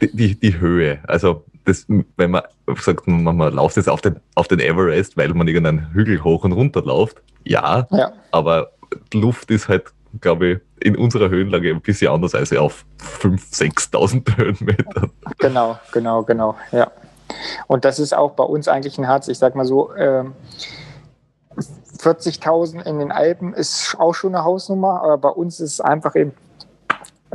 die, die, die Höhe. Also, das, wenn man sagt, man, man läuft jetzt auf den, auf den Everest, weil man irgendeinen Hügel hoch und runter läuft, ja, ja. aber Luft ist halt, glaube ich, in unserer Höhenlage ein bisschen anders als auf 5.000, 6.000 Höhenmetern. Genau, genau, genau, ja. Und das ist auch bei uns eigentlich ein Harz. Ich sag mal so, äh, 40.000 in den Alpen ist auch schon eine Hausnummer, aber bei uns ist es einfach eben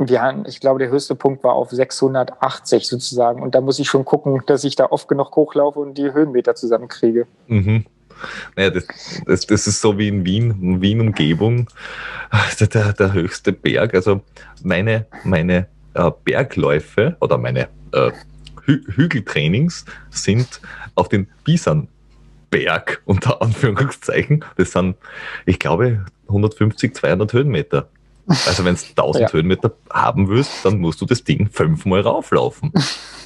wir haben, ich glaube, der höchste Punkt war auf 680 sozusagen. Und da muss ich schon gucken, dass ich da oft genug hochlaufe und die Höhenmeter zusammenkriege. Mhm. Naja, das, das, das, ist so wie in Wien, Wien-Umgebung, der, der, höchste Berg. Also meine, meine äh, Bergläufe oder meine äh, Hü Hügeltrainings sind auf den Bisonberg unter Anführungszeichen. Das sind, ich glaube, 150, 200 Höhenmeter. Also wenn du 1000 ja. Höhenmeter haben willst, dann musst du das Ding fünfmal rauflaufen.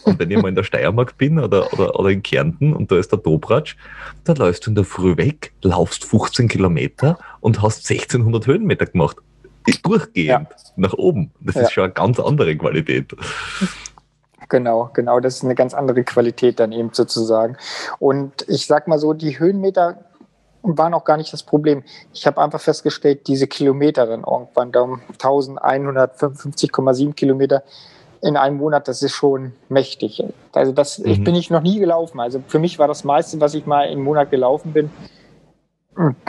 Und wenn ich mal in der Steiermark bin oder, oder, oder in Kärnten und da ist der Dobratsch, da läufst du in der Früh weg, laufst 15 Kilometer und hast 1600 Höhenmeter gemacht. Durchgehend ja. nach oben. Das ja. ist schon eine ganz andere Qualität. Genau, genau, das ist eine ganz andere Qualität dann eben sozusagen. Und ich sag mal so, die Höhenmeter waren auch gar nicht das Problem. Ich habe einfach festgestellt, diese Kilometer dann irgendwann, da um 1155,7 Kilometer in einem Monat, das ist schon mächtig. Also das mhm. ich bin ich noch nie gelaufen. Also für mich war das meiste, was ich mal im Monat gelaufen bin,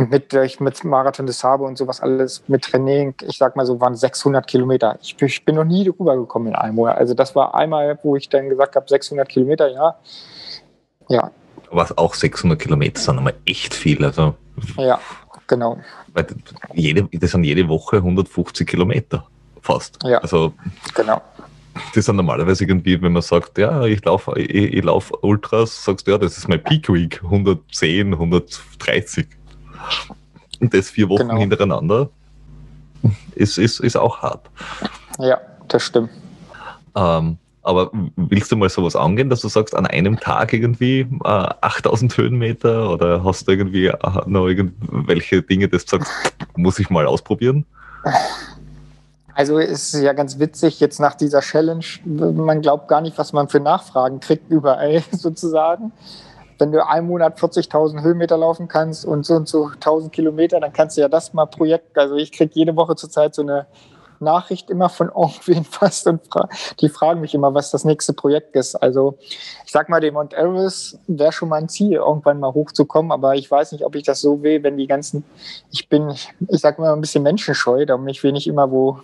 mit, mit Marathon des Sabe und sowas alles, mit Training, ich sag mal so, waren 600 Kilometer. Ich, ich bin noch nie drüber gekommen in einem Monat. Also das war einmal, wo ich dann gesagt habe, 600 Kilometer, ja. Ja, was auch 600 Kilometer sind, aber echt viel. Also, ja, genau. Weil jede, das sind jede Woche 150 Kilometer fast. Ja, also, genau. Das sind normalerweise irgendwie, wenn man sagt, ja, ich laufe ich, ich lauf Ultras, sagst du, ja, das ist mein Peak Week, 110, 130. Und das vier Wochen genau. hintereinander ist, ist, ist auch hart. Ja, das stimmt. Ähm, aber willst du mal sowas angehen, dass du sagst, an einem Tag irgendwie äh, 8000 Höhenmeter oder hast du irgendwie äh, noch irgendwelche Dinge, dass du sagst, muss ich mal ausprobieren? Also ist ja ganz witzig jetzt nach dieser Challenge. Man glaubt gar nicht, was man für Nachfragen kriegt überall <laughs> sozusagen. Wenn du einen Monat 40.000 Höhenmeter laufen kannst und so und so 1000 Kilometer, dann kannst du ja das mal Projekt. Also ich kriege jede Woche zurzeit so eine Nachricht immer von irgendwen <laughs> fast und fra die fragen mich immer, was das nächste Projekt ist. Also ich sag mal, den Mount Everest wäre schon mein Ziel, irgendwann mal hochzukommen, aber ich weiß nicht, ob ich das so will, wenn die ganzen, ich bin, ich sag mal, ein bisschen menschenscheu, da ich will nicht immer, wo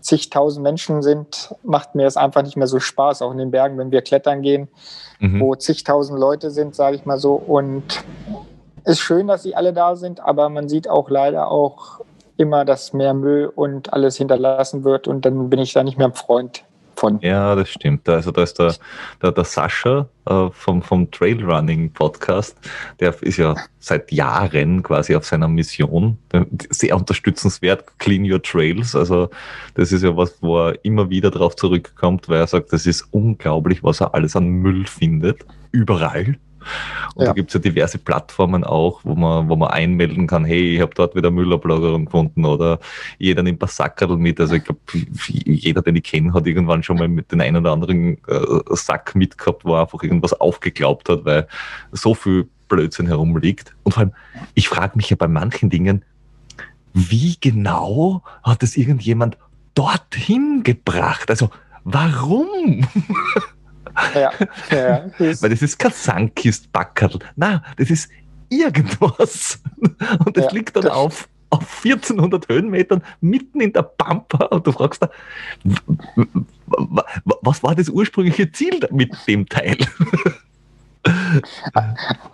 zigtausend Menschen sind, macht mir das einfach nicht mehr so Spaß, auch in den Bergen, wenn wir klettern gehen, mhm. wo zigtausend Leute sind, sage ich mal so. Und ist schön, dass sie alle da sind, aber man sieht auch leider auch immer, dass mehr Müll und alles hinterlassen wird und dann bin ich da nicht mehr ein Freund von. Ja, das stimmt. Also da ist der, der, der Sascha äh, vom, vom Trailrunning Podcast, der ist ja seit Jahren quasi auf seiner Mission. Sehr unterstützenswert, Clean Your Trails. Also das ist ja was, wo er immer wieder darauf zurückkommt, weil er sagt, das ist unglaublich, was er alles an Müll findet. Überall. Und ja. da gibt es ja diverse Plattformen auch, wo man, wo man einmelden kann, hey, ich habe dort wieder Müllablagerung gefunden oder jeder nimmt ein Sackerl mit. Also ich glaube, jeder, den ich kenne, hat irgendwann schon mal mit den einen oder anderen äh, Sack mitgehabt, wo er einfach irgendwas aufgeglaubt hat, weil so viel Blödsinn herumliegt. Und vor allem, ich frage mich ja bei manchen Dingen, wie genau hat es irgendjemand dorthin gebracht? Also warum? <laughs> <laughs> Ja, ja, Weil das ist kein Sandkistbackerl. Nein, das ist irgendwas. <laughs> Und das ja, liegt dann auf, auf 1400 Höhenmetern mitten in der Pampa und du fragst da, was war das ursprüngliche Ziel mit dem Teil? <laughs>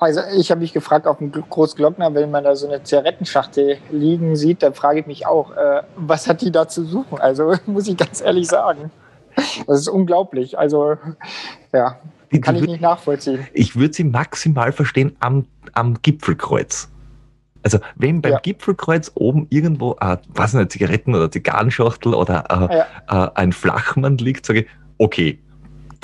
Also ich habe mich gefragt auf dem Großglockner, wenn man da so eine Zigarettenschachtel liegen sieht, dann frage ich mich auch, äh, was hat die da zu suchen? Also muss ich ganz ehrlich sagen. Das ist unglaublich. Also, ja, kann ich nicht nachvollziehen. Ich würde sie maximal verstehen am, am Gipfelkreuz. Also, wenn beim ja. Gipfelkreuz oben irgendwo, äh, was nicht, Zigaretten oder Zigarrenschachtel oder äh, ja. äh, ein Flachmann liegt, sage ich, okay,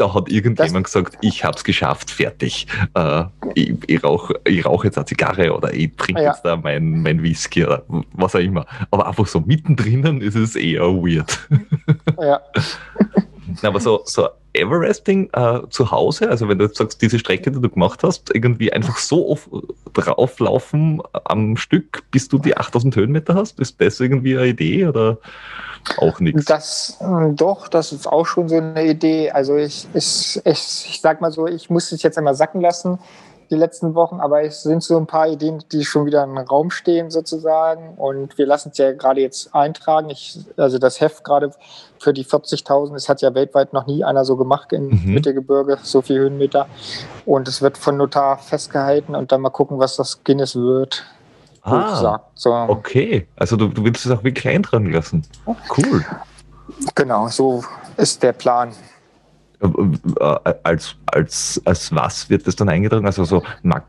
da hat irgendjemand das, gesagt, ich habe es geschafft, fertig. Äh, ich, ich rauche ich rauch jetzt eine Zigarre oder ich trinke ja. jetzt da mein, mein Whisky oder was auch immer. Aber einfach so mittendrin ist es eher weird. <laughs> Ja. Aber so, so Everesting äh, zu Hause, also wenn du jetzt sagst, diese Strecke, die du gemacht hast, irgendwie einfach so oft drauflaufen am Stück, bis du die 8000 Höhenmeter hast, ist das irgendwie eine Idee oder auch nichts? Das, äh, doch, das ist auch schon so eine Idee. Also ich, ich, ich, ich sag mal so, ich muss es jetzt einmal sacken lassen die letzten Wochen, aber es sind so ein paar Ideen, die schon wieder im Raum stehen sozusagen. Und wir lassen es ja gerade jetzt eintragen. Ich, also das Heft gerade für die 40.000, es hat ja weltweit noch nie einer so gemacht im mhm. Mittelgebirge, so viel Höhenmeter. Und es wird von Notar festgehalten und dann mal gucken, was das Guinness wird. Ah. So. okay. Also du, du willst es auch wie klein dran lassen. Cool. Genau, so ist der Plan. Äh, als, als, als was wird das dann eingetragen? Also so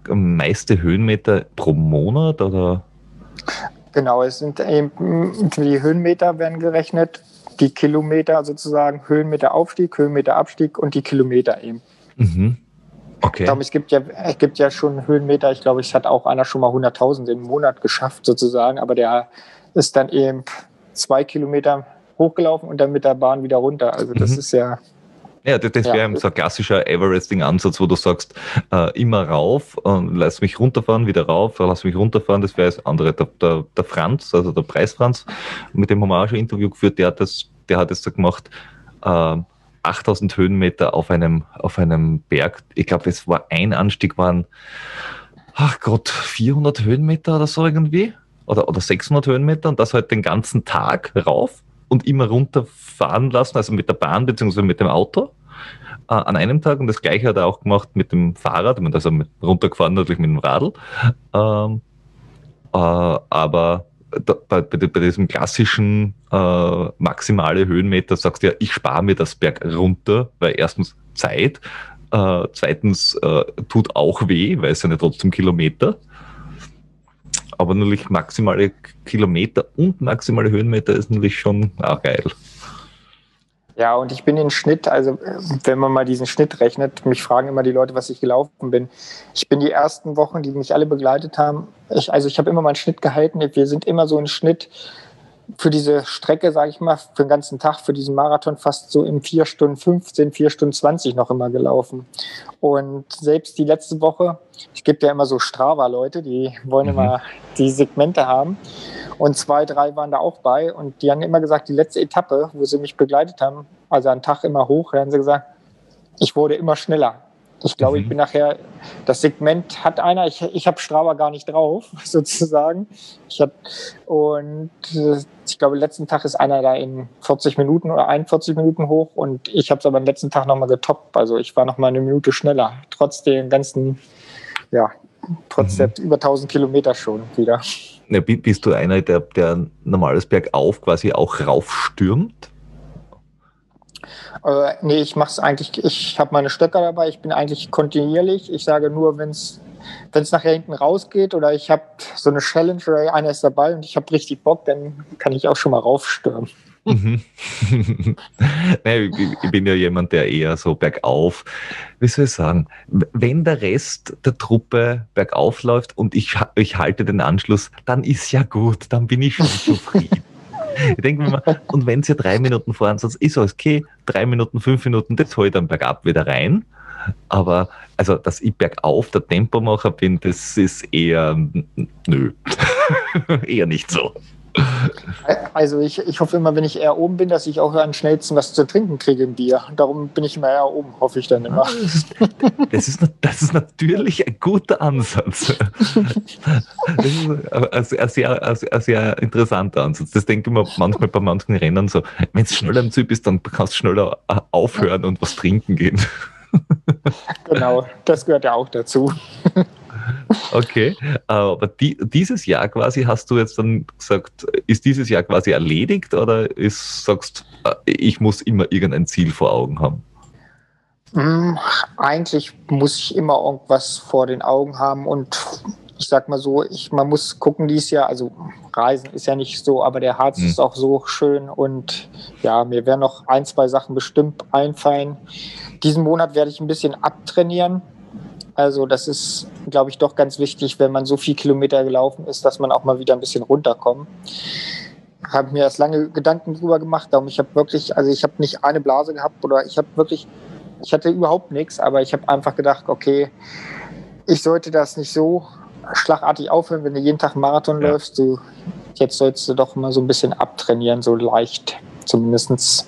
meiste Höhenmeter pro Monat oder? Genau, es sind eben die Höhenmeter werden gerechnet, die Kilometer sozusagen, Höhenmeter Aufstieg, Höhenmeter Abstieg und die Kilometer eben. Mhm. Okay. Ich glaube, es gibt ja, es gibt ja schon Höhenmeter, ich glaube, es hat auch einer schon mal 100.000 im Monat geschafft sozusagen, aber der ist dann eben zwei Kilometer hochgelaufen und dann mit der Bahn wieder runter. Also das mhm. ist ja ja, das, das wäre so ein klassischer Everesting-Ansatz, wo du sagst, äh, immer rauf, äh, lass mich runterfahren, wieder rauf, lass mich runterfahren. Das wäre das andere. Der, der, der Franz, also der Preis Franz, mit dem haben wir auch schon ein Interview geführt, der hat das, der hat das so gemacht, äh, 8000 Höhenmeter auf einem, auf einem Berg. Ich glaube, es war ein Anstieg, waren, ach Gott, 400 Höhenmeter oder so irgendwie. Oder, oder 600 Höhenmeter und das halt den ganzen Tag rauf und immer runterfahren lassen, also mit der Bahn bzw. mit dem Auto äh, an einem Tag. Und das gleiche hat er auch gemacht mit dem Fahrrad, also mit, runtergefahren natürlich mit dem Radl. Ähm, äh, aber bei, bei, bei, diesem klassischen äh, maximale Höhenmeter sagst du ja, ich spare mir das Berg runter, weil erstens Zeit, äh, zweitens äh, tut auch weh, weil es sind ja trotzdem Kilometer aber natürlich maximale Kilometer und maximale Höhenmeter ist natürlich schon auch geil. Ja, und ich bin in Schnitt, also wenn man mal diesen Schnitt rechnet, mich fragen immer die Leute, was ich gelaufen bin. Ich bin die ersten Wochen, die mich alle begleitet haben, ich, also ich habe immer meinen Schnitt gehalten. Wir sind immer so im Schnitt für diese Strecke, sage ich mal, für den ganzen Tag, für diesen Marathon fast so im 4 Stunden 15, 4 Stunden 20 noch immer gelaufen. Und selbst die letzte Woche, ich gebe ja immer so Strava-Leute, die wollen mhm. immer die Segmente haben. Und zwei, drei waren da auch bei. Und die haben immer gesagt, die letzte Etappe, wo sie mich begleitet haben, also einen Tag immer hoch, da haben sie gesagt, ich wurde immer schneller. Ich glaube, mhm. ich bin nachher, das Segment hat einer, ich, ich habe Strava gar nicht drauf, <laughs> sozusagen. Ich hab, und äh, ich glaube, letzten Tag ist einer da in 40 Minuten oder 41 Minuten hoch und ich habe es aber am letzten Tag nochmal getoppt. Also ich war nochmal eine Minute schneller, trotz den ganzen, ja, trotz mhm. der über 1000 Kilometer schon wieder. Ja, bist du einer, der, der normales Bergauf quasi auch raufstürmt? Äh, nee, ich mache es eigentlich, ich habe meine Stöcker dabei, ich bin eigentlich kontinuierlich. Ich sage nur, wenn es nachher hinten rausgeht oder ich habe so eine Challenge oder einer ist dabei und ich habe richtig Bock, dann kann ich auch schon mal raufstürmen. Mhm. <laughs> nee, ich bin ja jemand, der eher so bergauf, wie soll ich sagen, wenn der Rest der Truppe bergauf läuft und ich, ich halte den Anschluss, dann ist ja gut, dann bin ich schon <laughs> zufrieden. <laughs> Ich denke mir mal, und wenn sie drei Minuten fahren, sonst ist alles okay, drei Minuten, fünf Minuten, das hole ich dann bergab wieder rein. Aber also, dass ich bergauf der Tempomacher bin, das ist eher nö. <laughs> eher nicht so. Also ich, ich hoffe immer, wenn ich eher oben bin, dass ich auch am schnellsten was zu trinken kriege im Bier. Darum bin ich immer eher oben, hoffe ich dann immer. Das ist, das ist natürlich ein guter Ansatz. Das ist ein sehr, sehr, ein sehr interessanter Ansatz. Das denke ich mir manchmal bei manchen Rennen so, wenn es schneller im Ziel bist, dann kannst du schneller aufhören und was trinken gehen. Genau, das gehört ja auch dazu. <laughs> Okay, aber die, dieses Jahr quasi hast du jetzt dann gesagt, ist dieses Jahr quasi erledigt oder ist, sagst, äh, ich muss immer irgendein Ziel vor Augen haben? Hm, eigentlich muss ich immer irgendwas vor den Augen haben und ich sag mal so, ich, man muss gucken dies Jahr, also Reisen ist ja nicht so, aber der Harz mhm. ist auch so schön und ja, mir werden noch ein, zwei Sachen bestimmt einfallen. Diesen Monat werde ich ein bisschen abtrainieren. Also das ist, glaube ich, doch ganz wichtig, wenn man so viel Kilometer gelaufen ist, dass man auch mal wieder ein bisschen runterkommt. Habe mir erst lange Gedanken drüber gemacht, darum ich habe wirklich, also ich habe nicht eine Blase gehabt oder ich habe wirklich, ich hatte überhaupt nichts, aber ich habe einfach gedacht, okay, ich sollte das nicht so schlagartig aufhören, wenn du jeden Tag Marathon ja. läufst. Du, jetzt sollst du doch mal so ein bisschen abtrainieren, so leicht zumindest.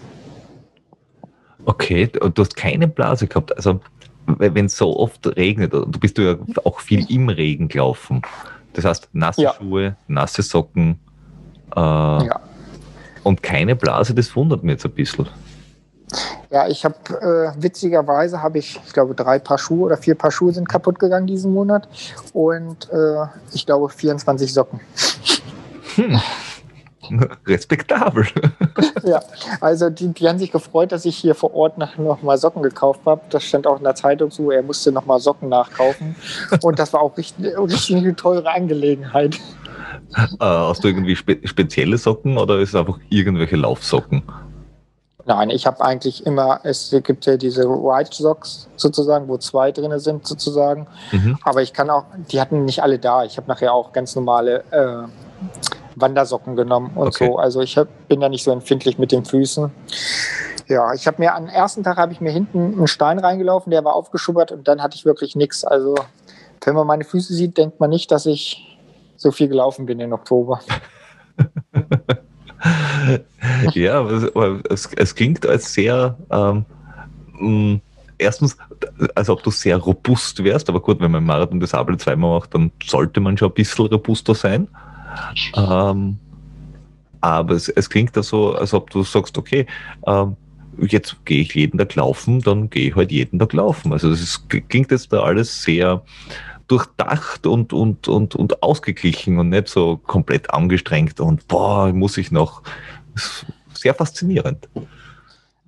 Okay, du hast keine Blase gehabt. Also, wenn es so oft regnet, du bist du ja auch viel im Regen gelaufen. Das heißt, nasse ja. Schuhe, nasse Socken äh, ja. und keine Blase, das wundert mich jetzt ein bisschen. Ja, ich habe äh, witzigerweise habe ich, ich glaube, drei Paar Schuhe oder vier Paar Schuhe sind kaputt gegangen diesen Monat und äh, ich glaube 24 Socken. Hm. <laughs> Respektabel. <laughs> ja, also die, die haben sich gefreut, dass ich hier vor Ort noch, noch mal Socken gekauft habe. Das stand auch in der Zeitung so, er musste noch mal Socken nachkaufen. Und das war auch richtig, richtig eine teure Angelegenheit. Äh, hast du irgendwie spe spezielle Socken oder ist es einfach irgendwelche Laufsocken? Nein, ich habe eigentlich immer, es gibt ja diese White Socks sozusagen, wo zwei drin sind sozusagen. Mhm. Aber ich kann auch, die hatten nicht alle da. Ich habe nachher auch ganz normale äh, Wandersocken genommen und okay. so. Also ich hab, bin da nicht so empfindlich mit den Füßen. Ja, ich habe mir am ersten Tag habe ich mir hinten einen Stein reingelaufen, der war aufgeschubbert und dann hatte ich wirklich nichts. Also wenn man meine Füße sieht, denkt man nicht, dass ich so viel gelaufen bin im Oktober. <laughs> ja, es, es, klingt als sehr, ähm, mm, erstens, als ob du sehr robust wärst, aber gut, wenn man im Marathon das Abel zweimal macht, dann sollte man schon ein bisschen robuster sein. Ähm, aber es, es klingt da so, als ob du sagst, okay, ähm, jetzt gehe ich jeden Tag laufen, dann gehe ich halt jeden Tag laufen. Also es klingt jetzt da alles sehr durchdacht und, und, und, und ausgeglichen und nicht so komplett angestrengt und boah, muss ich noch. Sehr faszinierend.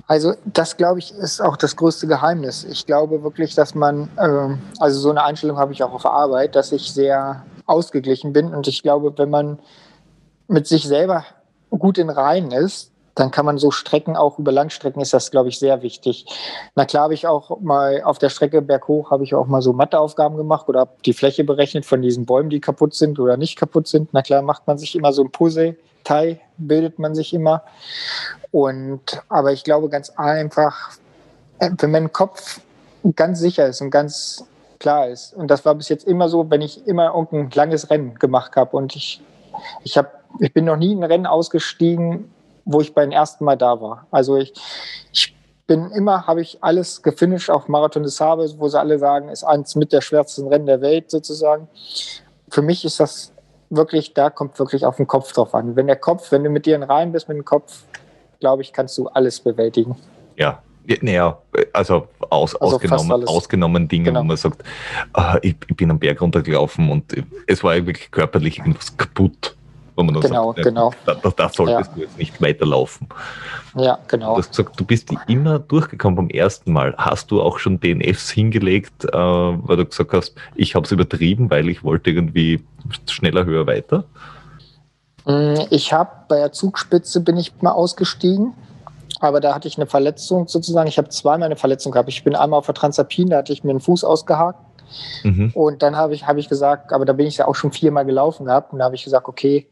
Also das, glaube ich, ist auch das größte Geheimnis. Ich glaube wirklich, dass man, äh, also so eine Einstellung habe ich auch auf Arbeit, dass ich sehr ausgeglichen bin. Und ich glaube, wenn man mit sich selber gut in Reihen ist, dann kann man so Strecken auch über Langstrecken ist das, glaube ich, sehr wichtig. Na klar habe ich auch mal auf der Strecke berghoch habe ich auch mal so Matheaufgaben gemacht oder die Fläche berechnet von diesen Bäumen, die kaputt sind oder nicht kaputt sind. Na klar macht man sich immer so ein Puzzle, Teil bildet man sich immer. Und aber ich glaube ganz einfach, wenn mein Kopf ganz sicher ist und ganz klar ist. Und das war bis jetzt immer so, wenn ich immer irgendein langes Rennen gemacht habe und ich, ich habe, ich bin noch nie ein Rennen ausgestiegen, wo ich beim ersten Mal da war. Also ich, ich bin immer, habe ich alles gefinisht auf Marathon des Sabes, wo sie alle sagen, ist eins mit der schwersten Rennen der Welt sozusagen. Für mich ist das wirklich, da kommt wirklich auf den Kopf drauf an. Wenn der Kopf, wenn du mit dir in Reihen bist mit dem Kopf, glaube ich, kannst du alles bewältigen. Ja, naja, also, aus, also ausgenommen, ausgenommen Dinge, genau. wo man sagt, äh, ich, ich, bin am Berg runtergelaufen und es war wirklich körperlich irgendwas kaputt wo man dann genau, sagt, genau. Da, da, da solltest ja. du jetzt nicht weiterlaufen. Ja, genau. Du hast gesagt, du bist immer durchgekommen beim ersten Mal. Hast du auch schon DNFs hingelegt, äh, weil du gesagt hast, ich habe es übertrieben, weil ich wollte irgendwie schneller, höher, weiter? Mm, ich habe bei der Zugspitze bin ich mal ausgestiegen, aber da hatte ich eine Verletzung sozusagen. Ich habe zweimal eine Verletzung gehabt. Ich bin einmal auf der Transalpin, da hatte ich mir einen Fuß ausgehakt. Mhm. Und dann habe ich, hab ich gesagt, aber da bin ich ja auch schon viermal gelaufen gehabt und da habe ich gesagt, okay,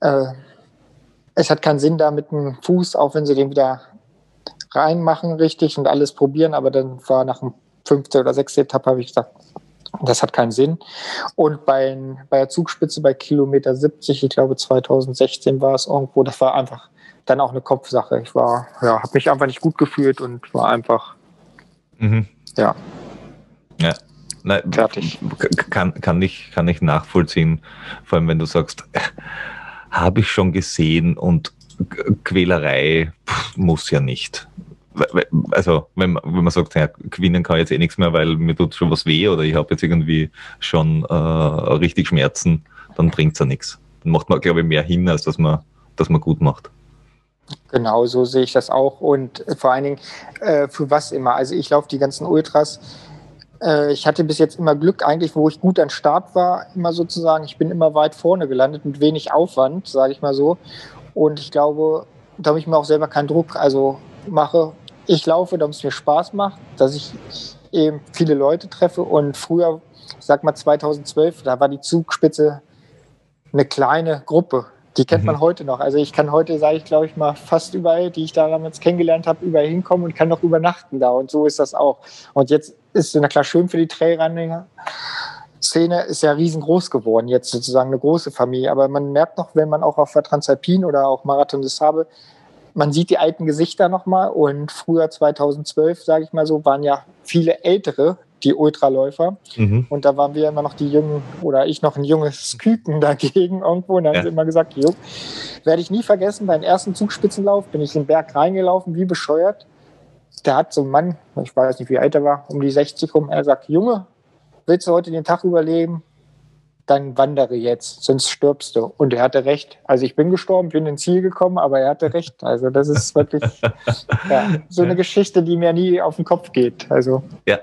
äh, es hat keinen Sinn da mit dem Fuß, auch wenn sie den wieder reinmachen richtig und alles probieren, aber dann war nach dem fünften oder sechsten Etappe, habe ich gesagt, das hat keinen Sinn. Und bei, bei der Zugspitze bei Kilometer 70, ich glaube 2016 war es irgendwo, das war einfach dann auch eine Kopfsache. Ich war, ja, habe mich einfach nicht gut gefühlt und war einfach, mhm. ja. Ja, Nein, Fertig. Kann, kann, ich, kann ich nachvollziehen, vor allem wenn du sagst, <laughs> habe ich schon gesehen und Quälerei pff, muss ja nicht. Also, wenn, wenn man sagt, ja, gewinnen kann jetzt eh nichts mehr, weil mir tut schon was weh oder ich habe jetzt irgendwie schon äh, richtig Schmerzen, dann bringt es ja nichts. Dann macht man, glaube ich, mehr hin, als dass man, dass man gut macht. Genau, so sehe ich das auch. Und vor allen Dingen, äh, für was immer? Also ich laufe die ganzen Ultras äh, ich hatte bis jetzt immer Glück, eigentlich, wo ich gut an Start war, immer sozusagen. Ich bin immer weit vorne gelandet mit wenig Aufwand, sage ich mal so. Und ich glaube, da habe ich mir auch selber keinen Druck. Also mache, ich laufe, damit es mir Spaß macht, dass ich eben viele Leute treffe. Und früher, ich sag mal 2012, da war die Zugspitze eine kleine Gruppe. Die kennt man mhm. heute noch. Also ich kann heute, sage ich, glaube ich mal, fast überall, die ich da damals kennengelernt habe, überall hinkommen und kann noch übernachten da. Und so ist das auch. Und jetzt ist es na klar schön für die Trailrunner. Szene ist ja riesengroß geworden, jetzt sozusagen eine große Familie. Aber man merkt noch, wenn man auch auf der Transalpin oder auch Marathon des Sable, man sieht die alten Gesichter nochmal. Und früher 2012, sage ich mal so, waren ja viele Ältere, die Ultraläufer. Mhm. Und da waren wir immer noch die Jungen, oder ich noch ein junges <laughs> Küken dagegen irgendwo. Und dann ja. haben sie immer gesagt, jo, werde ich nie vergessen, beim ersten Zugspitzenlauf bin ich den Berg reingelaufen, wie bescheuert. Da hat so ein Mann, ich weiß nicht, wie alt er war, um die 60 rum, er sagt, Junge, willst du heute den Tag überleben? Dann wandere jetzt, sonst stirbst du. Und er hatte recht. Also ich bin gestorben, bin ins Ziel gekommen, aber er hatte recht. Also das ist wirklich <laughs> ja, so eine Geschichte, die mir nie auf den Kopf geht. Also ja,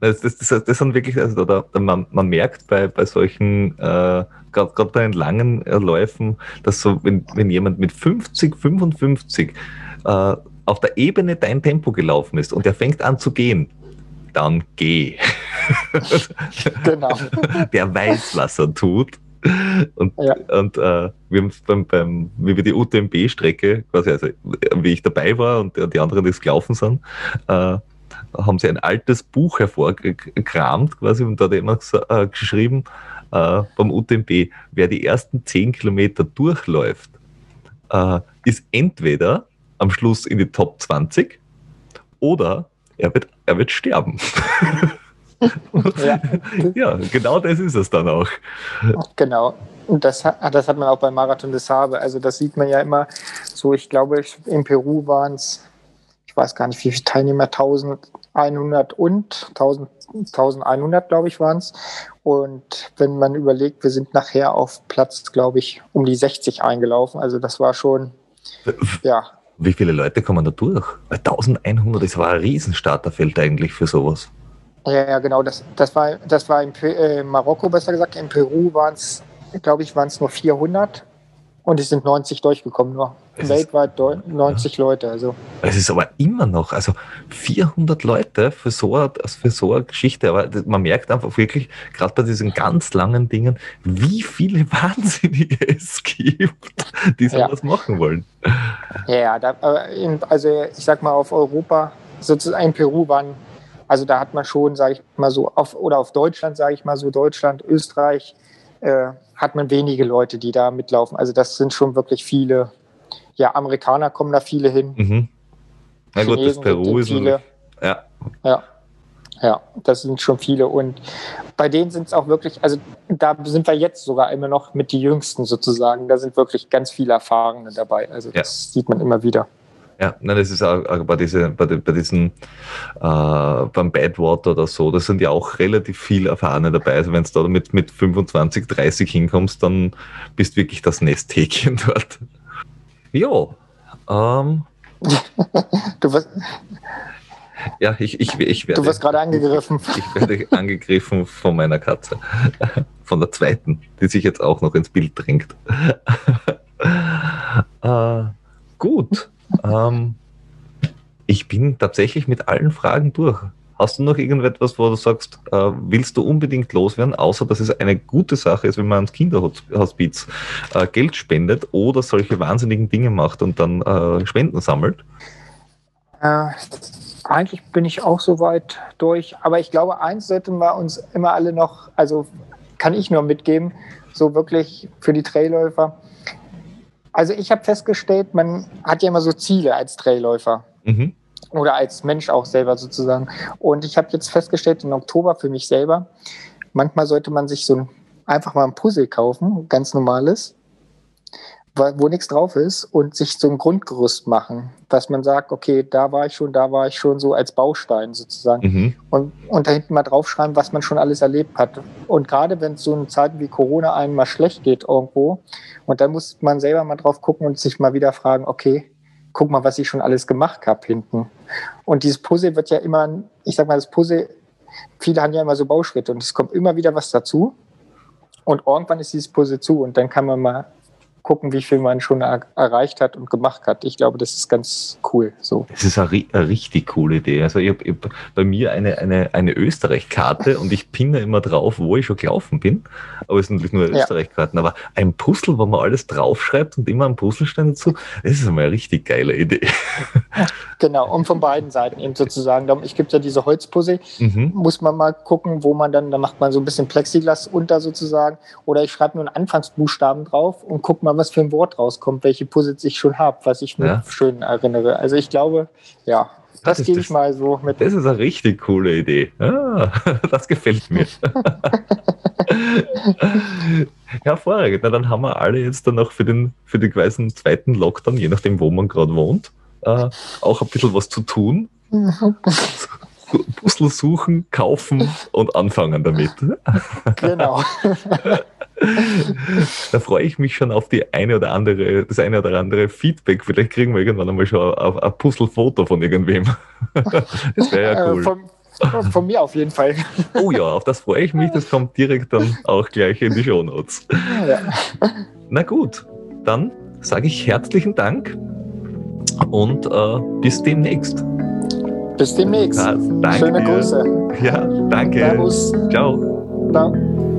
das, das, das, das sind wirklich, also da, man, man merkt bei, bei solchen, äh, gerade bei den langen äh, Läufen, dass so, wenn, wenn jemand mit 50, 55 äh, auf der Ebene dein Tempo gelaufen ist und er fängt an zu gehen, dann geh. <laughs> genau. <laughs> Der weiß, was er tut. Und, ja. und äh, wir beim, beim, wie wir die UTMB-Strecke, quasi, also wie ich dabei war und die anderen, die es gelaufen sind, äh, haben sie ein altes Buch hervorgekramt quasi und da hat jemand äh, geschrieben äh, beim UTMB, wer die ersten zehn Kilometer durchläuft, äh, ist entweder am Schluss in die Top 20 oder er wird, er wird sterben. <laughs> ja. <laughs> ja, genau das ist es dann auch. Genau. Und das, das hat man auch beim Marathon des Habe. Also das sieht man ja immer so, ich glaube, in Peru waren es ich weiß gar nicht, wie viele Teilnehmer, 1100 und 1000, 1100, glaube ich, waren es. Und wenn man überlegt, wir sind nachher auf Platz, glaube ich, um die 60 eingelaufen. Also das war schon, ja. Wie viele Leute kommen da durch? 1100, das war ein Riesenstarterfeld eigentlich für sowas. Ja, ja, genau. Das, das war, das war in äh, Marokko, besser gesagt. In Peru waren es, glaube ich, waren es nur 400 und es sind 90 durchgekommen nur. Es Weltweit ist, 90 ja. Leute. Also. Es ist aber immer noch, also 400 Leute für so, eine, für so eine Geschichte. Aber man merkt einfach wirklich, gerade bei diesen ganz langen Dingen, wie viele <laughs> Wahnsinnige es gibt, die sowas ja. machen wollen. Ja, da, also ich sag mal, auf Europa, sozusagen in Peru waren, also da hat man schon, sage ich mal so, auf, oder auf Deutschland, sage ich mal so, Deutschland, Österreich, äh, hat man wenige Leute, die da mitlaufen. Also das sind schon wirklich viele. Ja, Amerikaner kommen da viele hin. Mhm. Na gut, das Peru ist viele. Ja. ja. Ja, das sind schon viele. Und bei denen sind es auch wirklich, also da sind wir jetzt sogar immer noch mit die Jüngsten sozusagen. Da sind wirklich ganz viele Erfahrene dabei. Also das ja. sieht man immer wieder. Ja, nein, das ist auch, auch bei, diese, bei, bei diesen, äh, beim Badwater oder so, da sind ja auch relativ viel Erfahrene dabei. Also wenn du da mit, mit 25, 30 hinkommst, dann bist wirklich das Nesthäkchen <laughs> dort. Jo, ähm. du wirst, ja, ich, ich, ich werde. Du wirst gerade angegriffen. Ich werde angegriffen von meiner Katze. <laughs> Von der zweiten, die sich jetzt auch noch ins Bild drängt. <laughs> äh, gut. Ähm, ich bin tatsächlich mit allen Fragen durch. Hast du noch irgendetwas, wo du sagst, äh, willst du unbedingt loswerden, außer dass es eine gute Sache ist, wenn man ans Kinderhospiz äh, Geld spendet oder solche wahnsinnigen Dinge macht und dann äh, Spenden sammelt? Äh, eigentlich bin ich auch soweit durch, aber ich glaube, eins sollten wir uns immer alle noch, also kann ich nur mitgeben, so wirklich für die Trailläufer also ich habe festgestellt, man hat ja immer so Ziele als Trailläufer. Mhm. Oder als Mensch auch selber sozusagen. Und ich habe jetzt festgestellt, im Oktober für mich selber, manchmal sollte man sich so ein, einfach mal ein Puzzle kaufen, ganz normales, wo nichts drauf ist und sich so ein Grundgerüst machen, dass man sagt, okay, da war ich schon, da war ich schon so als Baustein sozusagen mhm. und, und da hinten mal draufschreiben, was man schon alles erlebt hat. Und gerade wenn es so in Zeiten wie Corona einem mal schlecht geht irgendwo und dann muss man selber mal drauf gucken und sich mal wieder fragen, okay, guck mal, was ich schon alles gemacht habe hinten. Und dieses Puzzle wird ja immer, ich sag mal, das Puzzle viele haben ja immer so Bauschritte und es kommt immer wieder was dazu. Und irgendwann ist dieses Puzzle zu und dann kann man mal gucken, wie viel man schon er erreicht hat und gemacht hat. Ich glaube, das ist ganz cool. So. Das ist eine, eine richtig coole Idee. Also ich habe hab bei mir eine, eine, eine Österreich-Karte und ich pinne immer drauf, wo ich schon gelaufen bin. Aber es sind natürlich nur. Österreich-Karten. Aber ein Puzzle, wo man alles draufschreibt und immer ein Puzzlestein dazu, das ist einmal eine richtig geile Idee. Genau, und von beiden Seiten eben sozusagen. Ich gibt ja diese Holzpuzzle, mhm. muss man mal gucken, wo man dann, da macht man so ein bisschen Plexiglas unter sozusagen. Oder ich schreibe nur einen Anfangsbuchstaben drauf und guck mal, was für ein Wort rauskommt, welche Puzzles ich schon habe, was ich mir ja. schön erinnere. Also ich glaube, ja, das, das gebe ich mal so mit. Das ist eine richtig coole Idee. Ah, <laughs> das gefällt mir. <laughs> Hervorragend. Na, dann haben wir alle jetzt dann noch für den, für den quasi zweiten Lockdown, je nachdem, wo man gerade wohnt, äh, auch ein bisschen was zu tun. Puzzle suchen, kaufen und anfangen damit. Genau. <laughs> <laughs> da freue ich mich schon auf die eine oder andere, das eine oder andere Feedback. Vielleicht kriegen wir irgendwann einmal schon ein, ein Puzzle-Foto von irgendwem. <laughs> Das wäre ja äh, cool. Von, von, mir auf jeden Fall. Oh ja, auf das freue ich mich. Das kommt direkt dann auch gleich in die Shownotes. Ja. Na gut, dann sage ich herzlichen Dank und äh, bis demnächst. Bis demnächst. Ja, danke Schöne Grüße. Ja, danke. Servus. Ciao. Ciao.